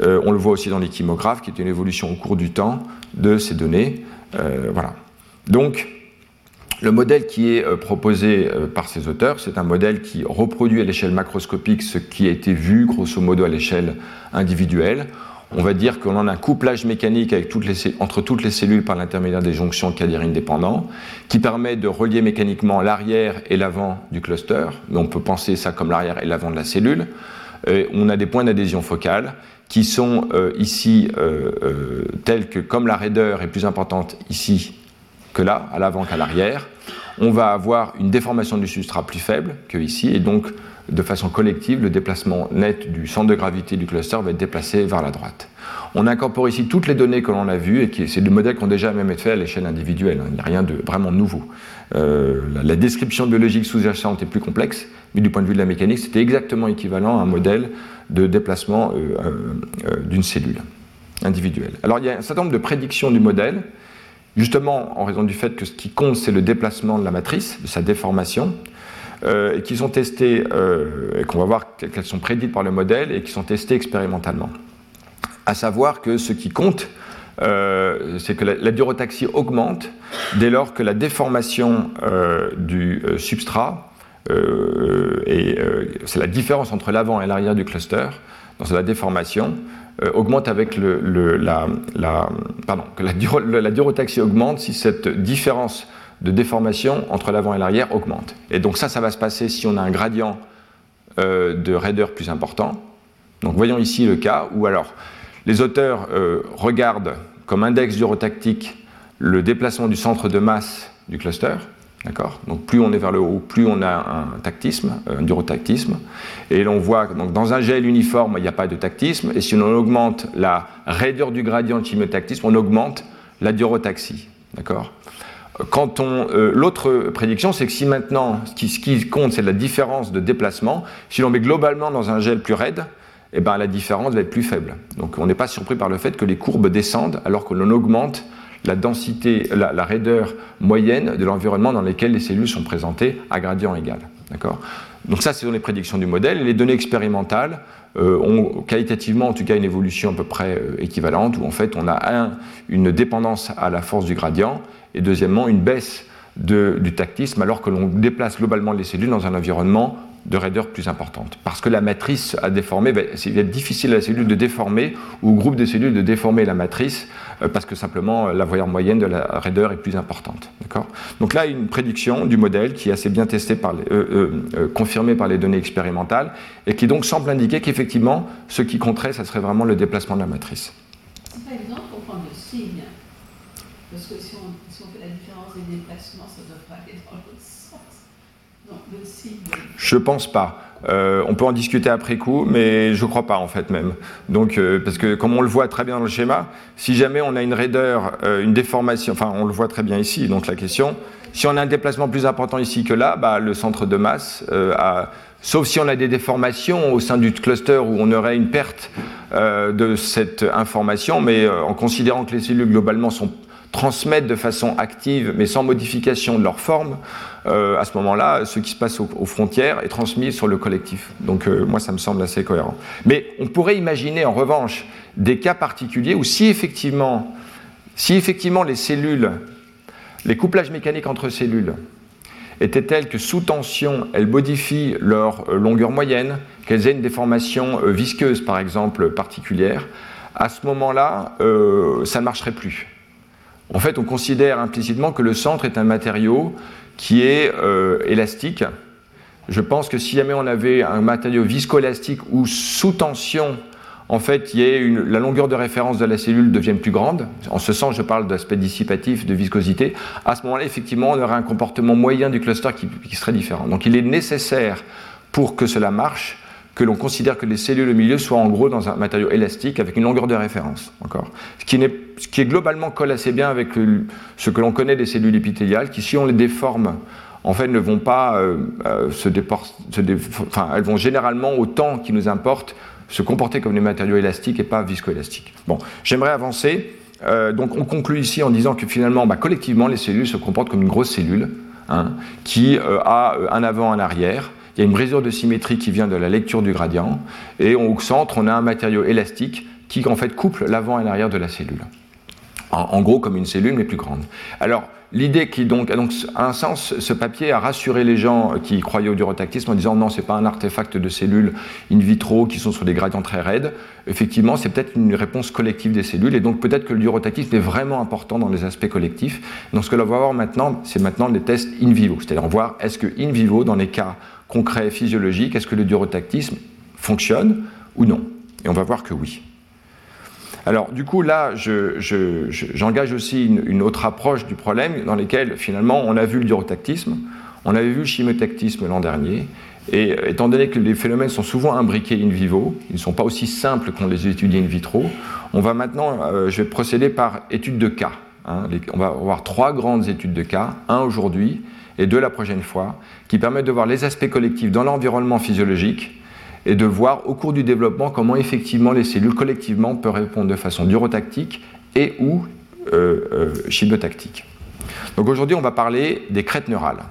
Euh, on le voit aussi dans les qui est une évolution au cours du temps de ces données. Euh, voilà. Donc, le modèle qui est euh, proposé par ces auteurs, c'est un modèle qui reproduit à l'échelle macroscopique ce qui a été vu grosso modo à l'échelle individuelle. On va dire qu'on a un couplage mécanique entre toutes les cellules par l'intermédiaire des jonctions cadérines dépendants, qui permet de relier mécaniquement l'arrière et l'avant du cluster, on peut penser ça comme l'arrière et l'avant de la cellule. on a des points d'adhésion focale qui sont euh, ici euh, euh, tels que comme la raideur est plus importante ici que là, à l'avant qu'à l'arrière, on va avoir une déformation du substrat plus faible que ici, et donc de façon collective, le déplacement net du centre de gravité du cluster va être déplacé vers la droite. On incorpore ici toutes les données que l'on a vues, et c'est des modèles qui ont déjà même été faits à l'échelle individuelle, hein. il n'y a rien de vraiment nouveau. la, la, description biologique sous-jacente est plus complexe, mais du point de vue de la mécanique, c'était exactement équivalent à un modèle de déplacement euh, euh, euh, d'une cellule individuelle. Alors il y a un certain nombre de prédictions du modèle, justement en raison du fait que ce qui compte c'est le déplacement de la matrice, de sa déformation, et qui sont testées, et qu'on va voir qu'elles sont prédites par le modèle et qui sont testées expérimentalement. À savoir que ce qui compte, c'est que la, durotaxie augmente dès lors que la déformation du substrat euh, et euh, c'est la différence entre l'avant et l'arrière du cluster, dans la déformation, euh, augmente avec le, la, pardon, que la, la durotaxie augmente si cette différence de déformation entre l'avant et l'arrière augmente. Et donc ça, ça va se passer si on a un gradient de raideur plus important. Donc voyons ici le cas où alors les auteurs regardent comme index durotactique le déplacement du centre de masse du cluster, D'accord Donc plus on est vers le haut, plus on a un tactisme, un durotactisme. Et l'on voit que donc, dans un gel uniforme, il n'y a pas de tactisme. Et si on augmente la raideur du gradient de chimiotactisme, on augmente la durotaxie. D'accord quand on, euh, l'autre prédiction, c'est que si maintenant, ce qui, ce qui compte, c'est la différence de déplacement, si l'on met globalement dans un gel plus raide, eh ben, la différence va être plus faible. Donc on n'est pas surpris par le fait que les courbes descendent alors que l'on augmente la densité, la, raideur moyenne de l'environnement dans lequel les cellules sont présentées à gradient égal. D'accord? Donc ça, ce sont les prédictions du modèle. Les données expérimentales euh, ont qualitativement, en tout cas, une évolution à peu près euh, équivalente, où en fait, on a un, une dépendance à la force du gradient, et deuxièmement, une baisse du tactisme, alors que l'on déplace globalement les cellules dans un environnement de raideur plus importante. Parce que la matrice a déformé, il va être difficile à la cellule de déformer, ou au groupe de cellules de déformer la matrice, euh, parce que simplement la voyeur moyenne de la raideur est plus importante. Donc là, une prédiction du modèle qui est assez bien testée, par euh, euh, confirmée par les données expérimentales, et qui donc semble indiquer qu'effectivement, ce qui compterait, ça serait vraiment le déplacement de la matrice. Par exemple, pour prendre le signe, parce que si on, on fait la différence des déplacements, ça ne doit pas aller dans l'autre sens. Donc le signe. Je pense pas. Euh, on peut en discuter après coup, mais je ne crois pas en fait même. Donc, euh, parce que comme on le voit très bien dans le schéma, si jamais on a une raideur, euh, une déformation, enfin on le voit très bien ici, donc la question, si on a un déplacement plus important ici que là, bah, le centre de masse, sauf si on a des déformations au sein du cluster où on aurait une perte de cette information, mais en considérant que les cellules globalement sont transmettent de façon active, mais sans modification de leur forme, à ce moment-là, ce qui se passe aux, frontières est transmis sur le collectif. Donc euh, moi, ça me semble assez cohérent. Mais on pourrait imaginer, en revanche, des cas particuliers où si effectivement, si effectivement les cellules, les couplages mécaniques entre cellules étaient tels que sous tension, elles modifient leur euh, longueur moyenne, qu'elles aient une déformation visqueuse, par exemple, particulière, à ce moment-là, ça ne marcherait plus. En fait, on considère implicitement que le centre est un matériau qui est euh, élastique, Je pense que si jamais on avait un matériau viscoélastique ou sous tension, en fait, il y la longueur de référence de la cellule devienne plus grande. En ce sens, je parle d'aspect dissipatif, de viscosité. À ce moment-là, effectivement, on aurait un comportement moyen du cluster qui, qui serait différent. Donc, il est nécessaire pour que cela marche que l'on considère que les cellules au milieu soient en gros dans un matériau élastique avec une longueur de référence. Ce, qui ce qui est globalement colle assez bien avec ce que l'on connaît des cellules épithéliales, qui si on les déforme, en fait ne vont pas euh, euh, se, enfin, elles vont généralement au temps qui nous importe se comporter comme des matériaux élastiques et pas viscoélastiques. Bon, j'aimerais avancer. Euh, donc on conclut ici en disant que finalement, bah, collectivement, les cellules se comportent comme une grosse cellule hein, qui a un avant, un arrière, il y a une brisure de symétrie qui vient de la lecture du gradient, et au centre, on a un matériau élastique qui en fait couple l'avant et l'arrière de la cellule. En, gros, comme une cellule, mais plus grande. Alors, l'idée qui donc, donc, un sens, ce papier a rassuré les gens qui croyaient au durotactisme en disant non, c'est pas un artefact de cellules in vitro qui sont sur des gradients très raides. Effectivement, c'est peut-être une réponse collective des cellules, et donc peut-être que le durotactisme est vraiment important dans les aspects collectifs. Donc, ce que l'on va voir maintenant, c'est maintenant des tests in vivo, c'est-à-dire voir est-ce que in vivo, dans les cas concret, physiologique, est-ce que le durotactisme fonctionne ou non? Et on va voir que oui. Alors, du coup, là, j'engage aussi une, autre approche du problème dans lequel, finalement, on a vu le durotactisme, on avait vu le chimotactisme l'an dernier, et étant donné que les phénomènes sont souvent imbriqués in vivo, ils ne sont pas aussi simples qu'on les étudie in vitro, on va maintenant, euh, je vais procéder par étude de cas. Hein. on va avoir trois grandes études de cas, un aujourd'hui et deux la prochaine fois, qui permettent de voir les aspects collectifs dans l'environnement physiologique et de voir au cours du développement comment effectivement les cellules collectivement peuvent répondre de façon durotactique et ou euh, euh. Donc aujourd'hui, on va parler des crêtes neurales.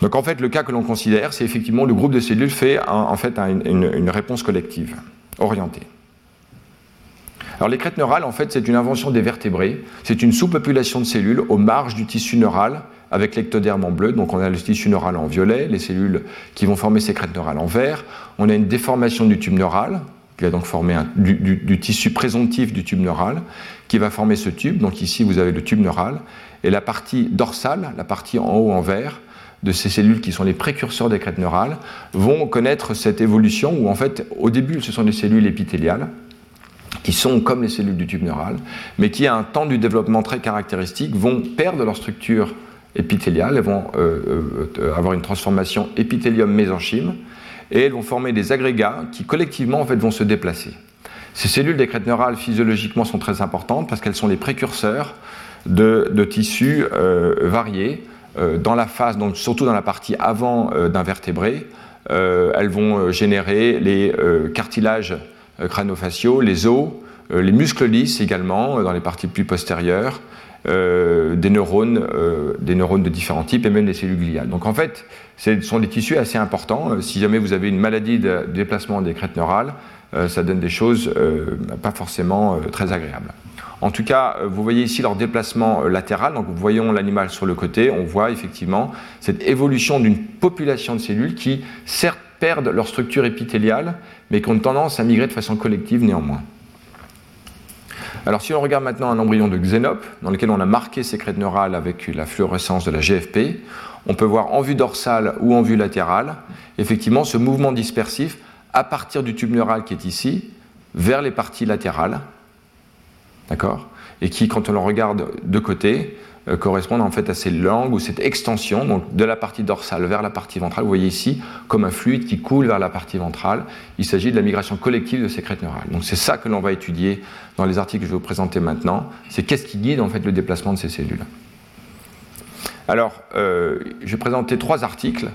Donc en fait, le cas que l'on considère, c'est effectivement le groupe de cellules fait en fait une réponse collective orientée. Alors les crêtes neurales, en fait, c'est une invention des vertébrés. C'est une sous-population de cellules aux marges du tissu neural avec l'ectoderme en bleu. Donc on a le tissu neural en violet, les cellules qui vont former ces crêtes neurales en vert. On a une déformation du tube neural qui va donc former du, tissu présomptif du tube neural qui va former ce tube. Donc ici vous avez le tube neural et la partie dorsale, la partie en haut en vert de ces cellules qui sont les précurseurs des crêtes neurales vont connaître cette évolution où en fait au début ce sont des cellules épithéliales qui sont comme les cellules du tube neural, mais qui, à un temps du développement très caractéristique, vont perdre leur structure épithéliale, elles vont euh, euh, avoir une transformation épithélium-mésenchyme, et elles vont former des agrégats qui, collectivement, vont se déplacer. Ces cellules des crêtes neurales, physiologiquement, sont très importantes parce qu'elles sont les précurseurs de, tissus euh, variés dans la phase, surtout dans la partie avant d'un vertébré. elles vont générer les cartilages crâno-faciaux, les os, euh, les muscles lisses également, euh, dans les parties plus postérieures, des, neurones, des neurones de différents types et même des cellules gliales. Donc en fait, ce sont des tissus assez importants. Si jamais vous avez une maladie de déplacement des crêtes neurales, ça donne des choses pas forcément très agréables. En tout cas, vous voyez ici leur déplacement latéral. Donc, voyons l'animal sur le côté. On voit effectivement cette évolution d'une population de cellules qui, certes, perdent leur structure épithéliale, mais qui ont tendance à migrer de façon collective néanmoins. Alors si on regarde maintenant un embryon de xénope, dans lequel on a marqué ces crêtes neurales avec la fluorescence de la GFP, on peut voir en vue dorsale ou en vue latérale, effectivement, ce mouvement dispersif à partir du tube neural qui est ici, vers les parties latérales, d'accord? Et qui, quand on le regarde de côté, euh, correspondent en fait à ces langues ou cette extension de la partie dorsale vers la partie ventrale. Vous voyez ici comme un fluide qui coule vers la partie ventrale. Il s'agit de la migration collective de ces crêtes neurales. Donc c'est ça que l'on va étudier dans les articles que je vais vous présenter maintenant. C'est qu'est-ce qui guide en fait le déplacement de ces cellules. Alors, euh, je vais présenter trois articles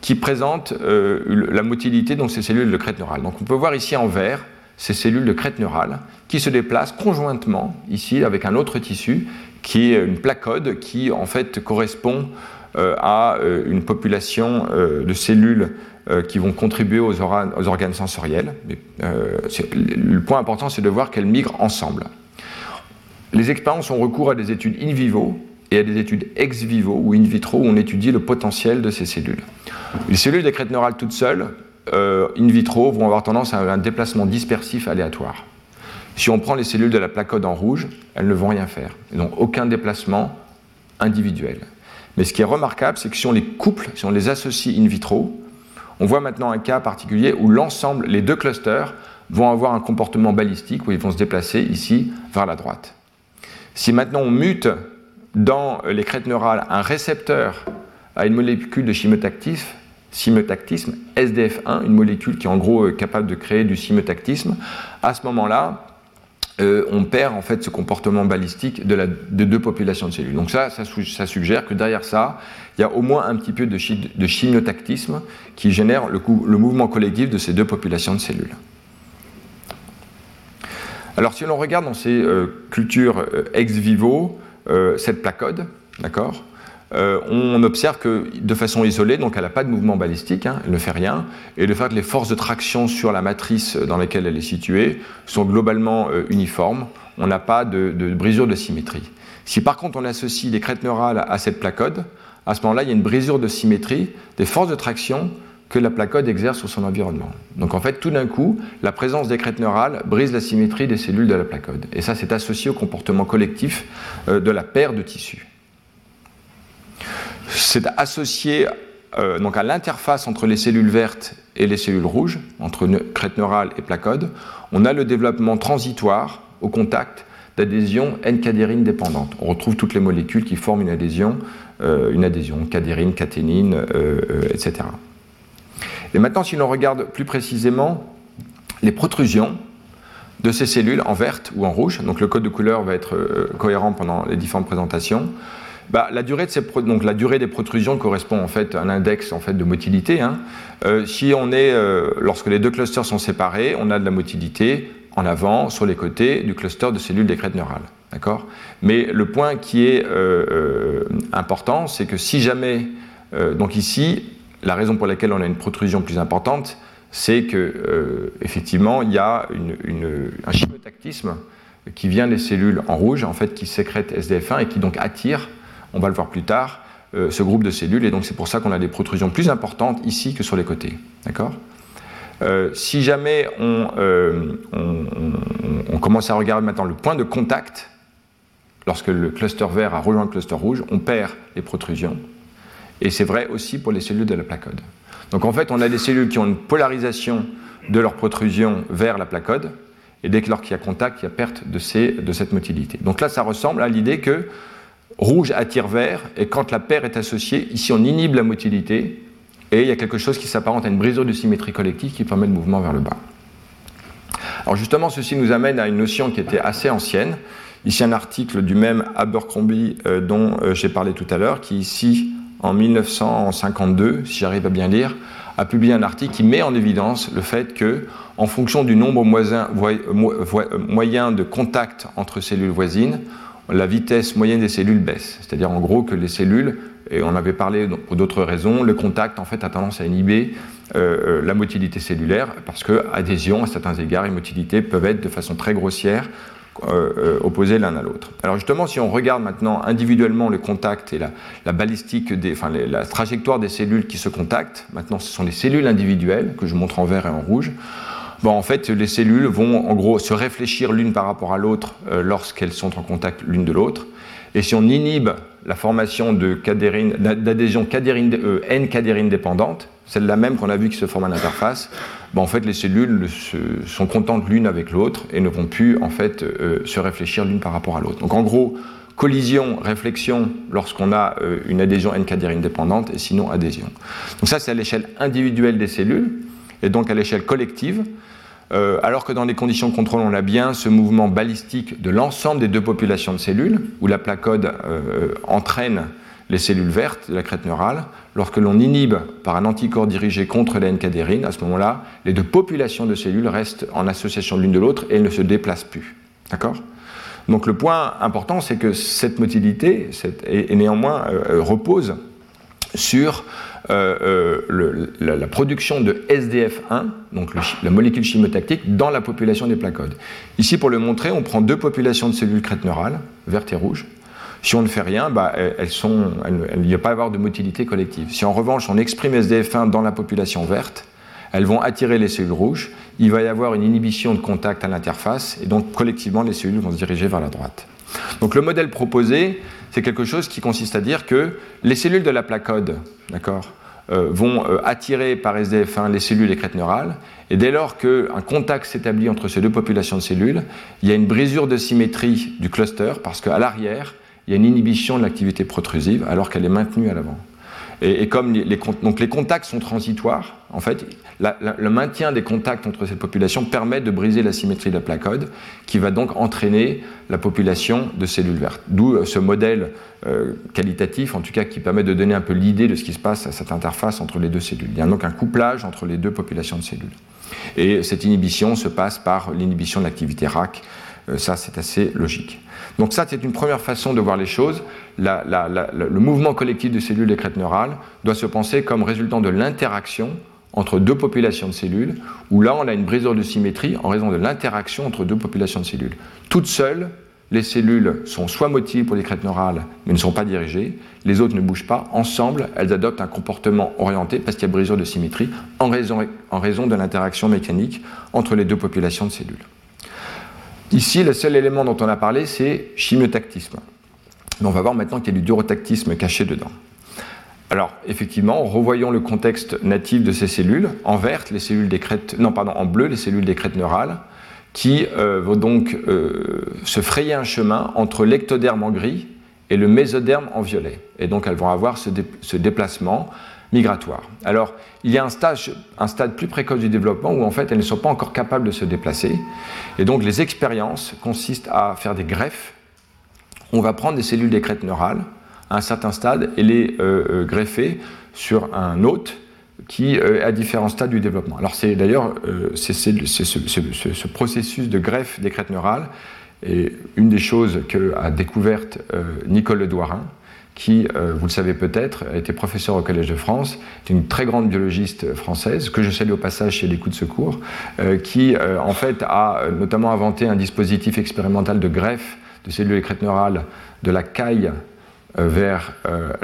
qui présentent euh, la motilité de ces cellules de crête neurale. Donc on peut voir ici en vert ces cellules de crête neurale qui se déplacent conjointement ici avec un autre tissu qui est une placode qui en fait correspond euh, à euh, une population euh, de cellules qui vont contribuer aux, organes sensoriels. le point important, c'est de voir qu'elles migrent ensemble. Les expériences ont recours à des études in vivo et à des études ex vivo ou in vitro où on étudie le potentiel de ces cellules. Les cellules des crêtes neurales toutes seules, in vitro, vont avoir tendance à un déplacement dispersif aléatoire. Si on prend les cellules de la placode en rouge, elles ne vont rien faire. Elles n'ont aucun déplacement individuel. Mais ce qui est remarquable, c'est que si on les couple, si on les associe in vitro, on voit maintenant un cas particulier où l'ensemble, les deux clusters, vont avoir un comportement balistique où ils vont se déplacer ici vers la droite. Si maintenant on mute dans les crêtes neurales un récepteur à une molécule de chimotactisme SDF1, une molécule qui est en gros capable de créer du chimotactisme, à ce moment-là, euh, on perd en fait ce comportement balistique de, deux populations de cellules. Donc ça, ça, suggère que derrière ça, il y a au moins un petit peu de, de chimiotactisme qui génère le, mouvement collectif de ces deux populations de cellules. Alors si l'on regarde dans ces euh, cultures euh, ex vivo, cette placode, d'accord euh, on observe que de façon isolée, donc elle n'a pas de mouvement balistique, hein, elle ne fait rien, et le fait que les forces de traction sur la matrice dans laquelle elle est située sont globalement euh, uniformes, on n'a pas de, brisure de symétrie. Si par contre on associe les crêtes neurales à cette placode, à ce moment-là, il y a une brisure de symétrie des forces de traction que la placode exerce sur son environnement. Donc en fait, tout d'un coup, la présence des crêtes neurales brise la symétrie des cellules de la placode. Et ça, c'est associé au comportement collectif euh, de la paire de tissus. C'est associé euh, donc à l'interface entre les cellules vertes et les cellules rouges, entre crête neurale et placode. On a le développement transitoire au contact d'adhésions N-cadérine dépendantes. On retrouve toutes les molécules qui forment une adhésion, euh, cadérine, caténine, euh, etc. Et maintenant, si l'on regarde plus précisément les protrusions de ces cellules en verte ou en rouge, donc le code de couleur va être cohérent pendant les différentes présentations. Bah, la, durée des protrusions correspond en fait à un index en fait, de motilité. Hein. Euh, euh, lorsque les deux clusters sont séparés, on a de la motilité en avant, sur les côtés du cluster de cellules des crêtes neurales. Mais le point qui est euh, important, c'est que si jamais, donc ici, la raison pour laquelle on a une protrusion plus importante, c'est que effectivement, il y a un chimotactisme qui vient des cellules en rouge, en fait, qui sécrètent SDF1 et qui donc attire on va le voir plus tard, euh, ce groupe de cellules, et donc c'est pour ça qu'on a des protrusions plus importantes ici que sur les côtés. D'accord? Euh, si jamais euh, on, commence à regarder maintenant le point de contact, lorsque le cluster vert a rejoint le cluster rouge, on perd les protrusions. Et c'est vrai aussi pour les cellules de la placode. Donc en fait, on a des cellules qui ont une polarisation de leur protrusion vers la placode, et dès qu'il y a contact, il y a perte de, de cette motilité. Donc là, ça ressemble à l'idée que rouge attire vert, et quand la paire est associée, ici on inhibe la motilité, et il y a quelque chose qui s'apparente à une brisure de symétrie collective qui permet le mouvement vers le bas. Alors justement, ceci nous amène à une notion qui était assez ancienne. Ici un article du même Abercrombie euh, dont euh, j'ai parlé tout à l'heure, qui ici, en 1952, si j'arrive à bien lire, a publié un article qui met en évidence le fait que, en fonction du nombre moyen de contacts entre cellules voisines, la vitesse moyenne des cellules baisse. C'est-à-dire en gros que les cellules, et on avait parlé pour d'autres raisons, le contact en fait a tendance à inhiber euh, euh, la motilité cellulaire parce que adhésion à certains égards et motilité peuvent être de façon très grossière euh, opposées l'un à l'autre. Alors justement, si on regarde maintenant individuellement le contact et la, balistique, enfin la trajectoire des cellules qui se contactent, maintenant ce sont les cellules individuelles que je montre en vert et en rouge en fait, les cellules vont en gros se réfléchir l'une par rapport à l'autre euh, lorsqu'elles sont en contact l'une de l'autre. Et si on inhibe la formation d'adhésion euh, N-cadérine dépendante, celle-là même qu'on a vu qui se forme à l'interface, en fait, les cellules sont contentes l'une avec l'autre et ne vont plus en fait euh, se réfléchir l'une par rapport à l'autre. Donc en gros, collision, réflexion lorsqu'on a une adhésion N-cadérine dépendante et sinon adhésion. Donc ça, c'est à l'échelle individuelle des cellules et donc à l'échelle collective. Euh, alors que dans les conditions de contrôle, on a bien ce mouvement balistique de l'ensemble des deux populations de cellules, où la placode euh, entraîne les cellules vertes de la crête neurale. Lorsque l'on inhibe par un anticorps dirigé contre la NK-dérine, à ce moment-là, les deux populations de cellules restent en association l'une de l'autre et elles ne se déplacent plus. D'accord? Donc le point important, c'est que cette motilité et, néanmoins euh, repose sur euh, euh, la, production de SDF1, donc la molécule chimotactique, dans la population des placodes. Ici, pour le montrer, on prend deux populations de cellules crête neurales, vertes et rouges. Si on ne fait rien, bah, il n'y va pas avoir de motilité collective. Si en revanche on exprime SDF1 dans la population verte, elles vont attirer les cellules rouges, il va y avoir une inhibition de contact à l'interface, et donc collectivement les cellules vont se diriger vers la droite. Donc le modèle proposé, c'est quelque chose qui consiste à dire que les cellules de la placode, d'accord, euh, vont euh, attirer par SDF1 les cellules des crêtes neurales, et dès lors qu'un contact s'établit entre ces deux populations de cellules, il y a une brisure de symétrie du cluster, parce qu'à l'arrière, il y a une inhibition de l'activité protrusive, alors qu'elle est maintenue à l'avant. Et, comme les, donc les contacts sont transitoires, en fait, le maintien des contacts entre ces populations permet de briser la symétrie de la placode, qui va donc entraîner la population de cellules vertes. D'où euh, ce modèle euh, qualitatif, en tout cas, qui permet de donner un peu l'idée de ce qui se passe à cette interface entre les deux cellules. Il y a donc un couplage entre les deux populations de cellules. Et cette inhibition se passe par l'inhibition de l'activité RAC. Euh, ça, c'est assez logique. Donc ça, c'est une première façon de voir les choses. le mouvement collectif de cellules des crêtes neurales doit se penser comme résultant de l'interaction entre deux populations de cellules, où là, on a une brisure de symétrie en raison de l'interaction entre deux populations de cellules. Toutes seules, les cellules sont soit motiles pour les crêtes neurales, mais ne sont pas dirigées, les autres ne bougent pas. Ensemble, elles adoptent un comportement orienté parce qu'il y a brisure de symétrie en raison de l'interaction mécanique entre les deux populations de cellules. Ici, le seul élément dont on a parlé, c'est chimiotactisme. on va voir maintenant qu'il y a du durotactisme caché dedans. Alors, effectivement, revoyons le contexte natif de ces cellules. En vert, les cellules des crêtes, non, pardon, en bleu, les cellules des crêtes neurales, qui euh, vont donc euh, se frayer un chemin entre l'ectoderme en gris et le mésoderme en violet. Et donc, elles vont avoir ce déplacement Alors, il y a un, stade plus précoce du développement où en fait elles ne sont pas encore capables de se déplacer. Et donc les expériences consistent à faire des greffes. On va prendre des cellules des crêtes neurales à un certain stade et les euh, euh, greffer sur un hôte qui est à différents stades du développement. Alors c'est d'ailleurs euh, ce, ce, processus de greffe des crêtes neurales et une des choses qu'a découverte Nicole Le qui, euh, vous le savez peut-être, a été professeur au Collège de France, est une très grande biologiste française, que je salue au passage chez les coups de secours, euh, qui euh, en fait a notamment inventé un dispositif expérimental de greffe de cellules crêtes neurales de la caille vers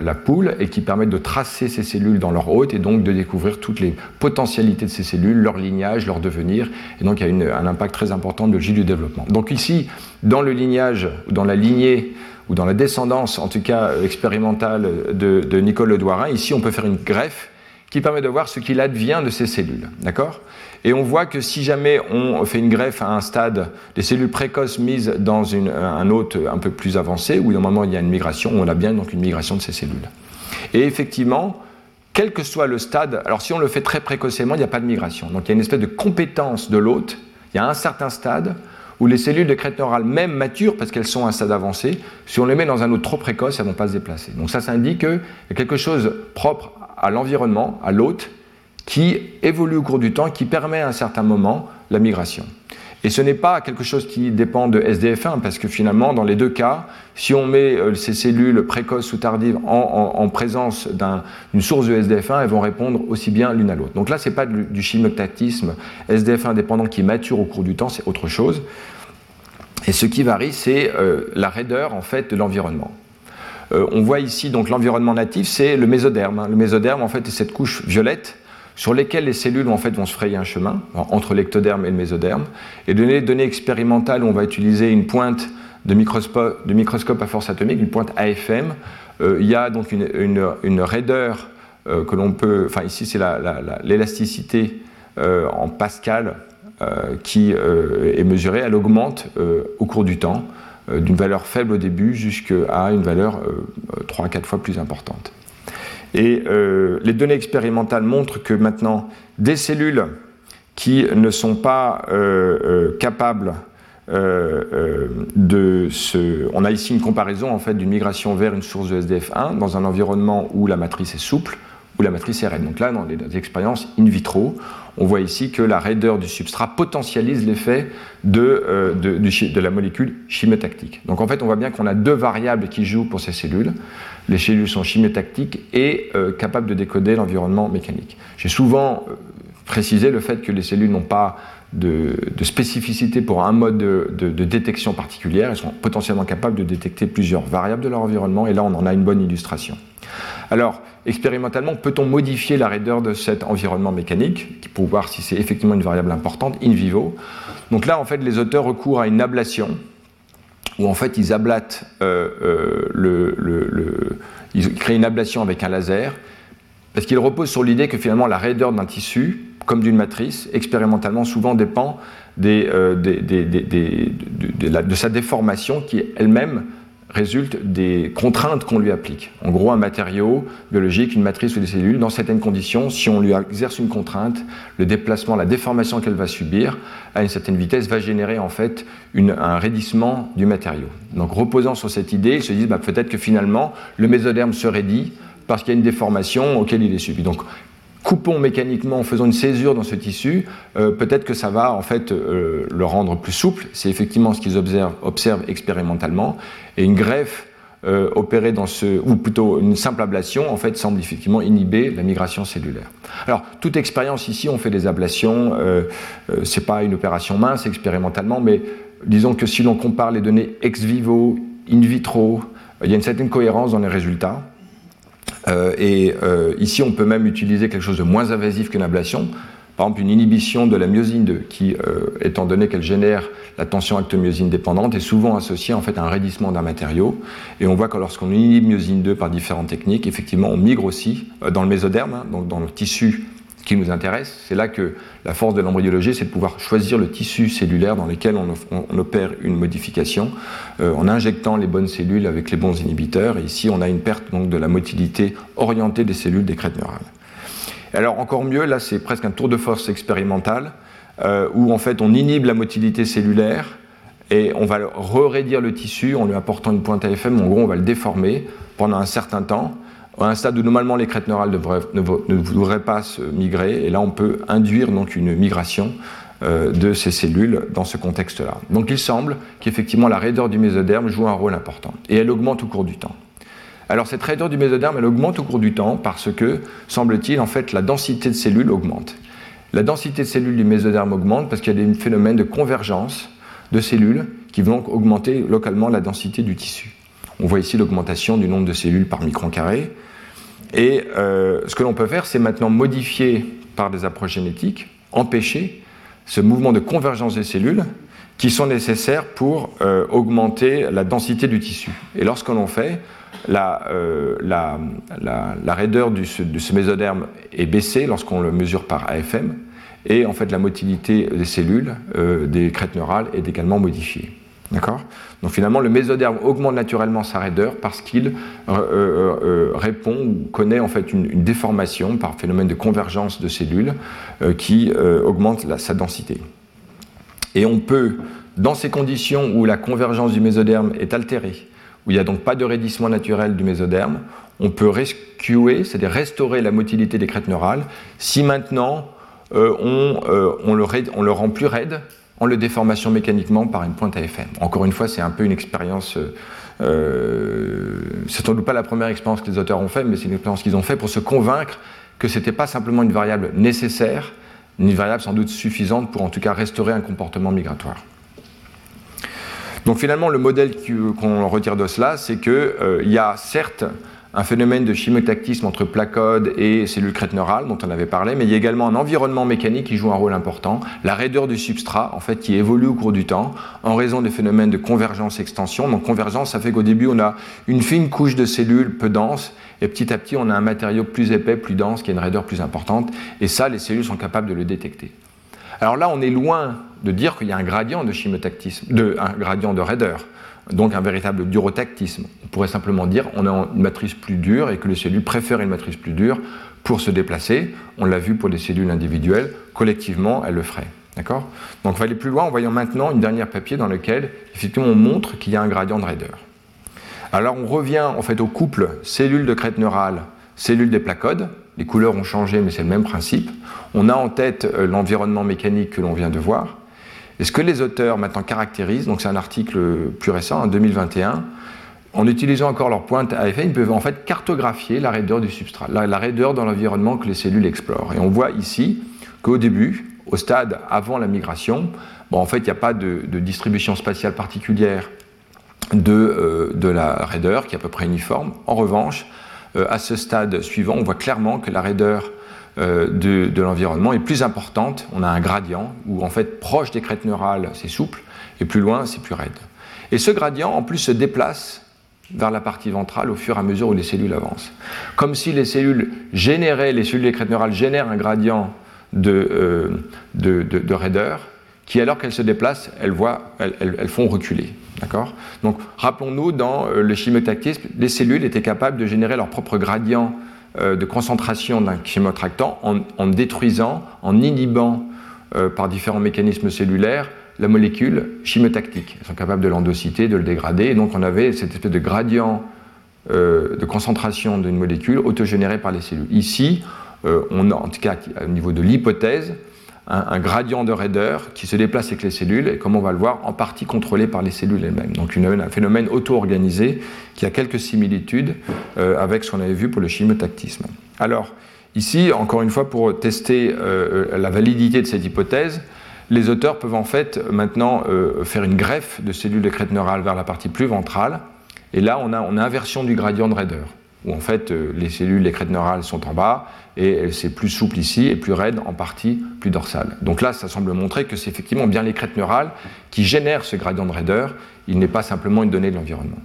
la poule et qui permet de tracer ces cellules dans leur hôte et donc de découvrir toutes les potentialités de ces cellules, leur lignage, leur devenir. Et donc il y a un impact très important de J du développement. Donc ici, dans le lignage, dans la lignée ou dans la descendance, en tout cas euh, expérimentale, de, Nicole Ledouarin, ici on peut faire une greffe qui permet de voir ce qu'il advient de ces cellules. D'accord? Et on voit que si jamais on fait une greffe à un stade des cellules précoces mises dans un hôte un peu plus avancé, où normalement il y a une migration, on a bien donc une migration de ces cellules. Et effectivement, quel que soit le stade, alors si on le fait très précocement, il n'y a pas de migration. Donc il y a une espèce de compétence de l'hôte. Il y a un certain stade où les cellules de crête neurale, même matures, parce qu'elles sont à un stade avancé, si on les met dans un autre trop précoce, elles ne vont pas se déplacer. Donc ça, ça indique qu'il y a quelque chose propre à l'environnement, à l'hôte, qui évolue au cours du temps, qui permet à un certain moment la migration. Et ce n'est pas quelque chose qui dépend de SDF1, parce que finalement, dans les deux cas, si on met euh, ces cellules précoces ou tardives en, présence d'une source de SDF1, elles vont répondre aussi bien l'une à l'autre. Donc là, ce n'est pas du, chimiotatisme SDF1 dépendant qui mature au cours du temps, c'est autre chose. Et ce qui varie, c'est euh, la raideur en fait de l'environnement. Euh, on voit ici donc l'environnement natif, c'est le mésoderme. Hein. Le mésoderme en fait est cette couche violette sur lesquelles les cellules vont se frayer un chemin entre l'ectoderme et le mésoderme. Et de données expérimentales, on va utiliser une pointe de microscope, à force atomique, une pointe AFM. Euh, il y a donc une, raideur que l'on peut, enfin ici c'est l'élasticité en Pascal euh, qui euh, est mesurée, elle augmente euh, au cours du temps, d'une valeur faible au début jusqu'à une valeur 3 à 4 fois plus importante. Et les données expérimentales montrent que maintenant, des cellules qui ne sont pas capables de se... On a ici une comparaison en fait d'une migration vers une source de SDF1 dans un environnement où la matrice est souple, où la matrice est raide. Donc là, dans les expériences in vitro, on voit ici que la raideur du substrat potentialise l'effet de, euh, la molécule chimiotactique. Donc en fait, on voit bien qu'on a deux variables qui jouent pour ces cellules. Les cellules sont chimiotactiques et euh, capables de décoder l'environnement mécanique. J'ai souvent euh, précisé le fait que les cellules n'ont pas de, spécificité pour un mode de, détection particulière. Elles sont potentiellement capables de détecter plusieurs variables de leur environnement, et là on en a une bonne illustration. Expérimentalement, peut-on modifier la raideur de cet environnement mécanique pour voir si c'est effectivement une variable importante in vivo? Donc là, en fait, les auteurs recourent à une ablation où en fait ils ablatent le, ils créent une ablation avec un laser, parce qu'ils reposent sur l'idée que finalement la raideur d'un tissu, comme d'une matrice, expérimentalement souvent dépend de, sa déformation qui elle-même résulte des contraintes qu'on lui applique. En gros, un matériau biologique, une matrice ou des cellules, dans certaines conditions, si on lui exerce une contrainte, le déplacement, la déformation qu'elle va subir à une certaine vitesse va générer en fait un raidissement du matériau. Donc, reposant sur cette idée, ils se disent bah, peut-être que finalement le mésoderme se raidit parce qu'il y a une déformation auquel il est subi. Coupons mécaniquement en faisant une césure dans ce tissu, euh, peut-être que ça va en fait euh, le rendre plus souple. C'est effectivement ce qu'ils observent, expérimentalement. Et une greffe euh, opérée dans ce, ou plutôt une simple ablation, en fait, semble effectivement inhiber la migration cellulaire. Alors, toute expérience ici, on fait des ablations. c'est pas une opération mince expérimentalement, mais disons que si l'on compare les données ex vivo, in vitro, il y a une certaine cohérence dans les résultats. Euh, et euh, ici, on peut même utiliser quelque chose de moins invasif qu'une ablation. Par exemple, une inhibition de la myosine 2, qui, euh, étant donné qu'elle génère la tension actomyosine dépendante, est souvent associée en fait à un raidissement d'un matériau. Et on voit que lorsqu'on inhibe myosine 2 par différentes techniques, effectivement, on migre aussi dans le mésoderme, hein, donc dans le tissu qui nous intéresse. C'est là que la force de l'embryologie, c'est de pouvoir choisir le tissu cellulaire dans lequel on, opère une modification euh, en injectant les bonnes cellules avec les bons inhibiteurs. Et ici, on a une perte donc, de la motilité orientée des cellules des crêtes neurales. Alors encore mieux, là, c'est presque un tour de force expérimental euh, où en fait on inhibe la motilité cellulaire et on va re-raidir le tissu en lui apportant une pointe AFM. En gros, on va le déformer pendant un certain temps à un stade où normalement les crêtes neurales ne, voudraient pas se migrer, et là on peut induire donc une migration euh, de ces cellules dans ce contexte-là. Donc il semble qu'effectivement la raideur du mésoderme joue un rôle important, et elle augmente au cours du temps. Alors cette raideur du mésoderme, elle augmente au cours du temps parce que, semble-t-il, en fait, la densité de cellules augmente. La densité de cellules du mésoderme augmente parce qu'il y a des phénomènes de convergence de cellules qui vont augmenter localement la densité du tissu. On voit ici l'augmentation du nombre de cellules par micron carré. Et euh, ce que l'on peut faire, c'est maintenant modifier par des approches génétiques, empêcher ce mouvement de convergence des cellules qui sont nécessaires pour euh, augmenter la densité du tissu. Et lorsque l'on fait, la, euh, raideur de ce mésoderme est baissée lorsqu'on le mesure par AFM, et en fait la motilité des cellules, des crêtes neurales, est également modifiée. D'accord Donc finalement, le mésoderme augmente naturellement sa raideur parce qu'il euh, euh, euh, répond ou connaît en fait une, déformation par phénomène de convergence de cellules qui augmente sa densité. Et on peut, dans ces conditions où la convergence du mésoderme est altérée, où il n'y a donc pas de raidissement naturel du mésoderme, on peut rescuer, c'est-à-dire restaurer la motilité des crêtes neurales, si maintenant on, le rend plus raide en le déformation mécaniquement par une pointe AFM. Encore une fois, c'est un peu une expérience. Euh, euh, c'est sans doute pas la première expérience que les auteurs ont fait, mais c'est une expérience qu'ils ont fait pour se convaincre que ce n'était pas simplement une variable nécessaire, une variable sans doute suffisante pour en tout cas restaurer un comportement migratoire. Donc finalement, le modèle qu'on retire de cela, c'est qu'il euh, y a certes un phénomène de chimotactisme entre placode et cellules crête neurales dont on avait parlé, mais il y a également un environnement mécanique qui joue un rôle important, la raideur du substrat en fait qui évolue au cours du temps en raison des phénomènes de convergence-extension. Donc convergence, ça fait qu'au début on a une fine couche de cellules peu dense et petit à petit on a un matériau plus épais, plus dense qui a une raideur plus importante et ça les cellules sont capables de le détecter. Alors là on est loin de dire qu'il y a un gradient de chimotactisme, de, un gradient de raideur donc un véritable durotactisme. On pourrait simplement dire on a une matrice plus dure et que les cellules préfèrent une matrice plus dure pour se déplacer. On l'a vu pour les cellules individuelles, collectivement, elles le feraient. D'accord? Donc on va aller plus loin en voyant maintenant une dernière papier dans lequel effectivement on montre qu'il y a un gradient de raideur. Alors on revient en fait au couple cellules de crête neurale, cellules des placodes. Les couleurs ont changé mais c'est le même principe. On a en tête euh, l'environnement mécanique que l'on vient de voir. Et ce que les auteurs maintenant caractérisent, donc c'est un article plus récent, en 2021, en utilisant encore leur pointe AFN, ils peuvent en fait cartographier la raideur du substrat, la, raideur dans l'environnement que les cellules explorent. Et on voit ici qu'au début, au stade avant la migration, bon, en fait, il n'y a pas de, distribution spatiale particulière de, euh, de, la raideur qui est à peu près uniforme. En revanche, euh, à ce stade suivant, on voit clairement que la raideur euh, de, l'environnement est plus importante. On a un gradient où, en fait, proche des crêtes neurales, c'est souple, et plus loin, c'est plus raide. Et ce gradient, en plus, se déplace vers la partie ventrale au fur et à mesure où les cellules avancent. Comme si les cellules généraient, les cellules des crêtes neurales génèrent un gradient de, euh, de, de, de raideur qui, alors qu'elles se déplacent, elles, voient, elles, elles, font reculer. D'accord? Donc, rappelons-nous, dans euh, le chimiotactisme, les cellules étaient capables de générer leur propre gradient de concentration d'un chimiotractant en, en, détruisant, en inhibant euh, par différents mécanismes cellulaires la molécule chimiotactique. Elles sont capables de l'endociter, de le dégrader, et donc on avait cette espèce de gradient euh, de concentration d'une molécule autogénérée par les cellules. Ici, euh, on a, en tout cas au niveau de l'hypothèse, un, gradient de raideur qui se déplace avec les cellules et, comme on va le voir, en partie contrôlé par les cellules elles-mêmes. Donc un phénomène auto-organisé qui a quelques similitudes euh, avec ce qu'on avait vu pour le chimiotactisme. Alors, ici, encore une fois, pour tester euh, la validité de cette hypothèse, les auteurs peuvent en fait maintenant euh, faire une greffe de cellules de crête neurale vers la partie plus ventrale. Et là, on a, on a inversion du gradient de raideur, où en fait euh, les cellules des crêtes neurales sont en bas et c'est plus souple ici et plus raide en partie plus dorsale. Donc là, ça semble montrer que c'est effectivement bien les crêtes neurales qui génèrent ce gradient de raideur. Il n'est pas simplement une donnée de l'environnement.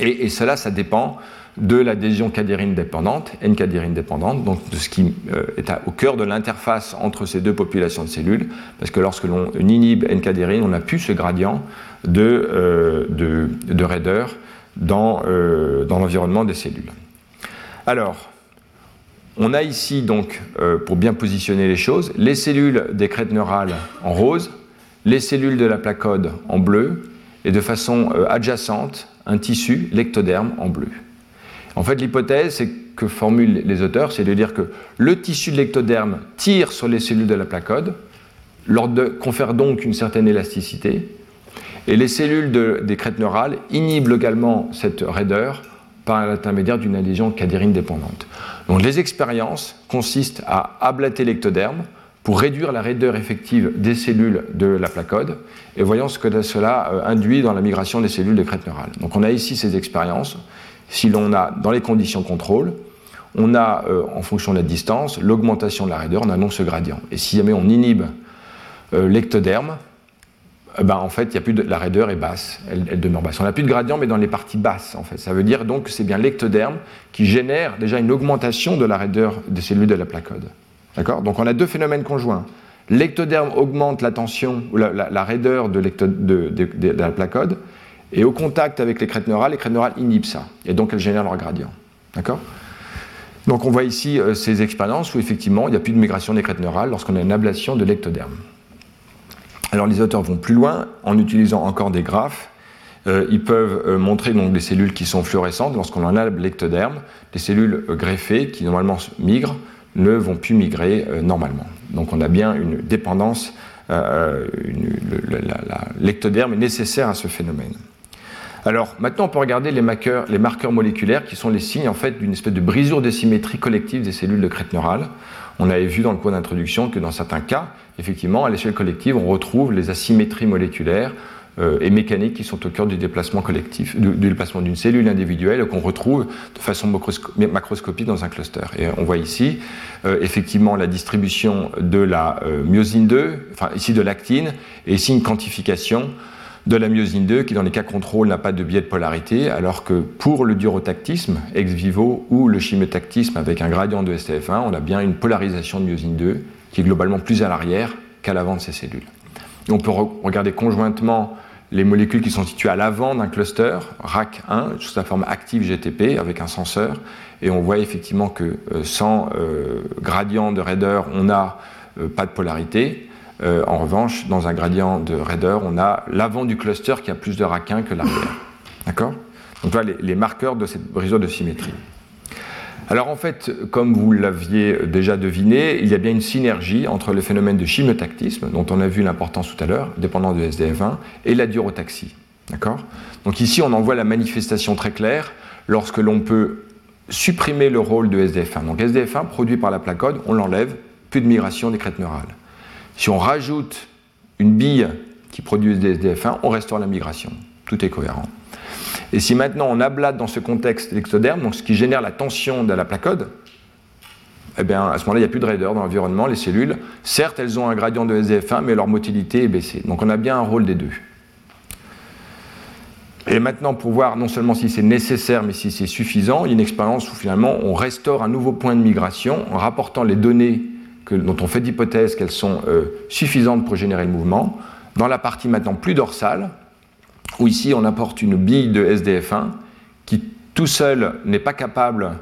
Et, cela, ça dépend de l'adhésion cadérine dépendante, N-cadérine dépendante, donc de ce qui euh, est au cœur de l'interface entre ces deux populations de cellules, parce que lorsque l'on inhibe N-cadérine, on n'a plus ce gradient de, euh, de, de, raideur dans, euh, dans l'environnement des cellules. Alors, on a ici donc, euh, pour bien positionner les choses, les cellules des crêtes neurales en rose, les cellules de la placode en bleu, et de façon euh, adjacente, un tissu, l'ectoderme, en bleu. En fait, l'hypothèse que formulent les auteurs, c'est de dire que le tissu de l'ectoderme tire sur les cellules de la placode, leur de, confère donc une certaine élasticité, et les cellules de, des crêtes neurales inhibent également cette raideur par l'intermédiaire d'une adhésion cadérine dépendante. Donc les expériences consistent à ablater l'ectoderme pour réduire la raideur effective des cellules de la placode, et voyons ce que cela induit dans la migration des cellules des crêtes neurales. Donc on a ici ces expériences si l'on a, dans les conditions contrôle, on a, euh, en fonction de la distance, l'augmentation de la raideur, on a donc ce gradient. Et si jamais on inhibe euh, l'ectoderme, ben, en fait, y a plus de, la raideur est basse, elle, demeure basse. On n'a plus de gradient, mais dans les parties basses, en fait. Ça veut dire donc que c'est bien l'ectoderme qui génère déjà une augmentation de la raideur des cellules de la placode. D'accord? Donc on a deux phénomènes conjoints. L'ectoderme augmente la tension, ou la, raideur de, de, de, de la placode, et au contact avec les crêtes neurales, les crêtes neurales inhibent ça. Et donc elles génèrent leur gradient. D'accord? Donc on voit ici euh, ces expériences où effectivement il n'y a plus de migration des crêtes neurales lorsqu'on a une ablation de l'ectoderme. Alors les auteurs vont plus loin en utilisant encore des graphes. Euh, ils peuvent euh, montrer donc des cellules qui sont fluorescentes lorsqu'on en a l'ectoderme. Les cellules euh, greffées qui normalement migrent ne vont plus migrer normalement. Donc on a bien une dépendance, l'ectoderme est nécessaire à ce phénomène. Alors maintenant, on peut regarder les marqueurs, moléculaires qui sont les signes d'une espèce de brisure de symétrie collective des cellules de crête neurale. On avait vu dans le cours d'introduction que dans certains cas, effectivement, à l'échelle collective, on retrouve les asymétries moléculaires euh, et mécaniques qui sont au cœur du déplacement collectif, du, déplacement d'une cellule individuelle qu'on retrouve de façon macroscopique dans un cluster. Et on voit ici euh, effectivement la distribution de la euh, myosine 2, enfin ici de l'actine, et ici une quantification de la myosine 2 qui dans les cas contrôle n'a pas de biais de polarité, alors que pour le durotactisme ex vivo ou le chimiotactisme avec un gradient de STF1, on a bien une polarisation de myosine 2 qui est globalement plus à l'arrière qu'à l'avant de ces cellules. On peut re regarder conjointement les molécules qui sont situées à l'avant d'un cluster, RAC1, sous sa forme active GTP, avec un senseur, et on voit effectivement que euh, sans euh, gradient de raideur, on n'a euh, pas de polarité, en revanche, dans un gradient de raideur, on a l'avant du cluster qui a plus de RAC1 que l'arrière. D'accord? Donc voilà les, les, marqueurs de cette brisure de symétrie. Alors en fait, comme vous l'aviez déjà deviné, il y a bien une synergie entre le phénomène de chimiotactisme, dont on a vu l'importance tout à l'heure, dépendant de SDF1, et la durotaxie. Donc ici, on en voit la manifestation très claire lorsque l'on peut supprimer le rôle de SDF1. Donc SDF1 produit par la placode, on l'enlève, plus de migration des crêtes neurales. Si on rajoute une bille qui produit des SDF1, on restaure la migration. Tout est cohérent. Et si maintenant on ablate dans ce contexte l'extoderme, donc ce qui génère la tension de la placode, eh bien, à ce moment-là, il n'y a plus de raideur dans l'environnement. Les cellules, certes, elles ont un gradient de SDF1, mais leur motilité est baissée. Donc on a bien un rôle des deux. Et maintenant, pour voir non seulement si c'est nécessaire, mais si c'est suffisant, il y a une expérience où finalement on restaure un nouveau point de migration en rapportant les données dont on fait d'hypothèse qu'elles sont euh, suffisantes pour générer le mouvement, dans la partie maintenant plus dorsale, où ici on apporte une bille de SDF1 qui tout seul n'est pas capable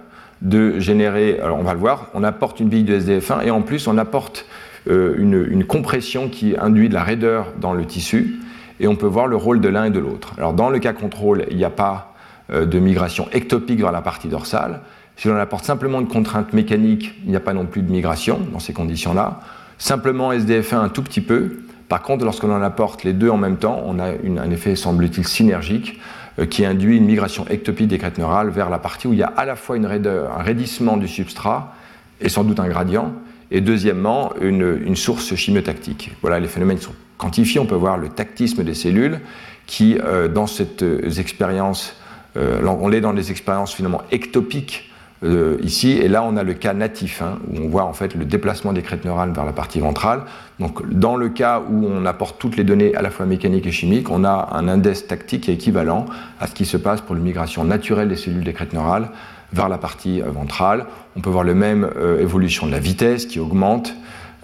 de générer, alors on va le voir, on apporte une bille de SDF1 et en plus on apporte euh, une, compression qui induit de la raideur dans le tissu et on peut voir le rôle de l'un et de l'autre. Alors dans le cas contrôle, il n'y a pas euh, de migration ectopique vers la partie dorsale. Si l'on apporte simplement une contrainte mécanique, il n'y a pas non plus de migration dans ces conditions-là. Simplement SDF1 un tout petit peu. Par contre, lorsque l'on apporte les deux en même temps, on a un effet, semble-t-il, synergique euh, qui induit une migration ectopique des crêtes neurales vers la partie où il y a à la fois un raidissement du substrat et sans doute un gradient, et deuxièmement, une, source chimiotactique. Voilà, les phénomènes sont quantifiés. On peut voir le tactisme des cellules qui, euh, dans cette euh, expérience, on est dans des expériences finalement ectopiques euh, ici, et là on a le cas natif, hein, où on voit en fait le déplacement des crêtes neurales vers la partie ventrale. Donc dans le cas où on apporte toutes les données à la fois mécaniques et chimiques, on a un index tactique équivalent à ce qui se passe pour la migration naturelle des cellules des crêtes neurales vers la partie euh, ventrale. On peut voir le même euh, évolution de la vitesse qui augmente,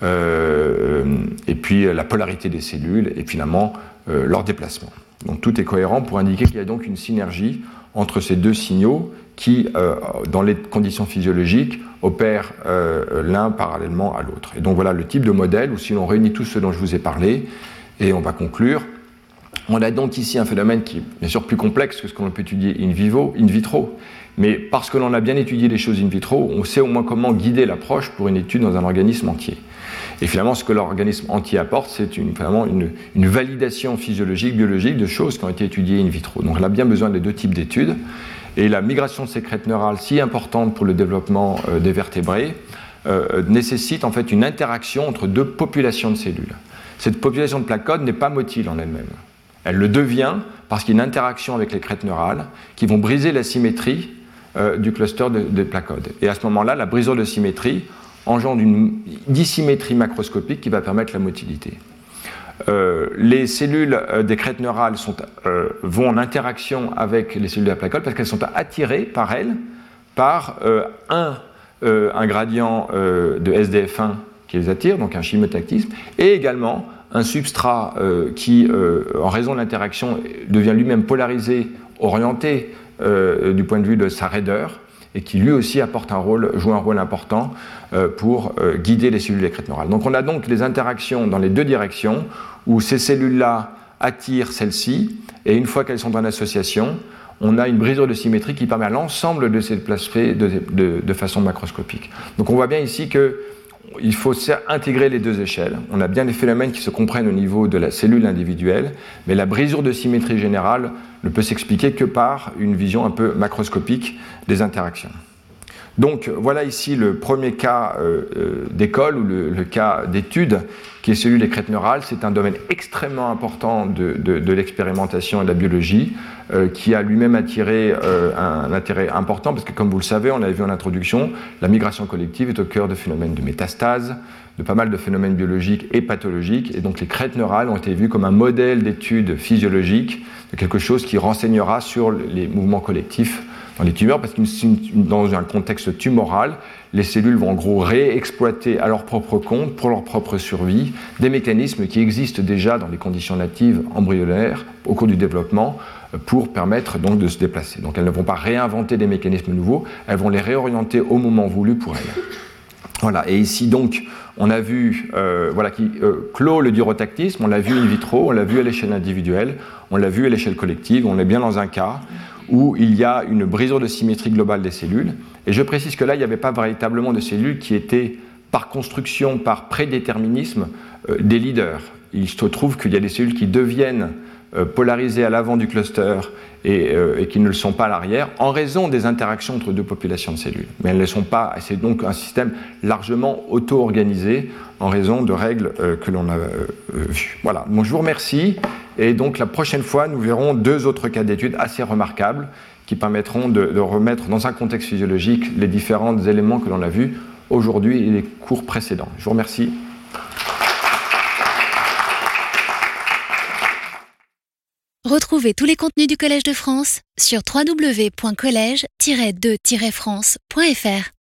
et puis la polarité des cellules, et finalement leur déplacement. Donc tout est cohérent pour indiquer qu'il y a donc une synergie entre ces deux signaux qui, euh, dans les conditions physiologiques, opèrent euh, l'un parallèlement à l'autre. Et donc voilà le type de modèle où si l'on réunit tout ce dont je vous ai parlé, et on va conclure, on a donc ici un phénomène qui est bien sûr plus complexe que ce qu'on peut étudier in vivo, in vitro, mais parce que l'on a bien étudié les choses in vitro, on sait au moins comment guider l'approche pour une étude dans un organisme entier. Et finalement, ce que l'organisme entier apporte, c'est finalement une, validation physiologique, biologique de choses qui ont été étudiées in vitro. Donc on a bien besoin des deux types d'études. Et la migration crêtes neurales, si importante pour le développement euh, des vertébrés, euh, nécessite en fait une interaction entre deux populations de cellules. Cette population de placodes n'est pas motile en elle-même. Elle le devient parce qu'il y a une interaction avec les crêtes neurales qui vont briser la symétrie euh, du cluster de, de placodes. Et à ce moment-là, la brisure de symétrie engendre une dissymétrie macroscopique qui va permettre la motilité. Euh, les cellules euh, des crêtes neurales euh, vont en interaction avec les cellules de la placole parce qu'elles sont attirées par elles par un, un, gradient de SDF1 qui les attire, donc un chimiotactisme, et également un substrat qui, en raison de l'interaction, devient lui-même polarisé, orienté du point de vue de sa raideur, et qui lui aussi joue un rôle important euh, pour euh, guider les cellules des crêtes neurales. Donc on a donc des interactions dans les deux directions où ces cellules-là attirent celles-ci et une fois qu'elles sont en association, on a une brisure de symétrie qui permet à l'ensemble de ces déplacer de, façon macroscopique. Donc on voit bien ici que il faut intégrer les deux échelles. On a bien des phénomènes qui se comprennent au niveau de la cellule individuelle, mais la brisure de symétrie générale ne peut s'expliquer que par une vision un peu macroscopique des interactions. Donc voilà ici le premier cas euh, euh, d'école ou le, le cas d'étude qui est celui des crêtes neurales. C'est un domaine extrêmement important de, de, de l'expérimentation et de la biologie euh, qui a lui-même attiré euh, un, intérêt important parce que comme vous le savez, on l'avait vu en introduction, la migration collective est au cœur de phénomènes de métastase, de pas mal de phénomènes biologiques et pathologiques et donc les crêtes neurales ont été vues comme un modèle d'étude physiologique de quelque chose qui renseignera sur les mouvements collectifs dans les tumeurs parce que dans un contexte tumoral, les cellules vont en gros réexploiter à leur propre compte, pour leur propre survie, des mécanismes qui existent déjà dans les conditions natives embryonnaires au cours du développement pour permettre donc de se déplacer. Donc elles ne vont pas réinventer des mécanismes nouveaux, elles vont les réorienter au moment voulu pour elles. Voilà, et ici donc on a vu, euh, voilà, qui euh, clôt le durotactisme, on l'a vu in vitro, on l'a vu à l'échelle individuelle, on l'a vu à l'échelle collective, on est bien dans un cas où il y a une brisure de symétrie globale des cellules. Et je précise que là, il n'y avait pas véritablement de cellules qui étaient par construction, par prédéterminisme, euh, des leaders. Il se trouve qu'il y a des cellules qui deviennent euh, polarisées à l'avant du cluster et, euh, et, qui ne le sont pas à l'arrière en raison des interactions entre deux populations de cellules. Mais elles ne le sont pas. C'est donc un système largement auto-organisé en raison de règles que l'on a vues. Voilà. Bon, je vous remercie. Et donc la prochaine fois, nous verrons deux autres cas d'études assez remarquables qui permettront de, remettre dans un contexte physiologique les différents éléments que l'on a vus aujourd'hui et les cours précédents. Je vous remercie. Retrouvez tous les contenus du Collège de France sur www.colège-2-france.fr.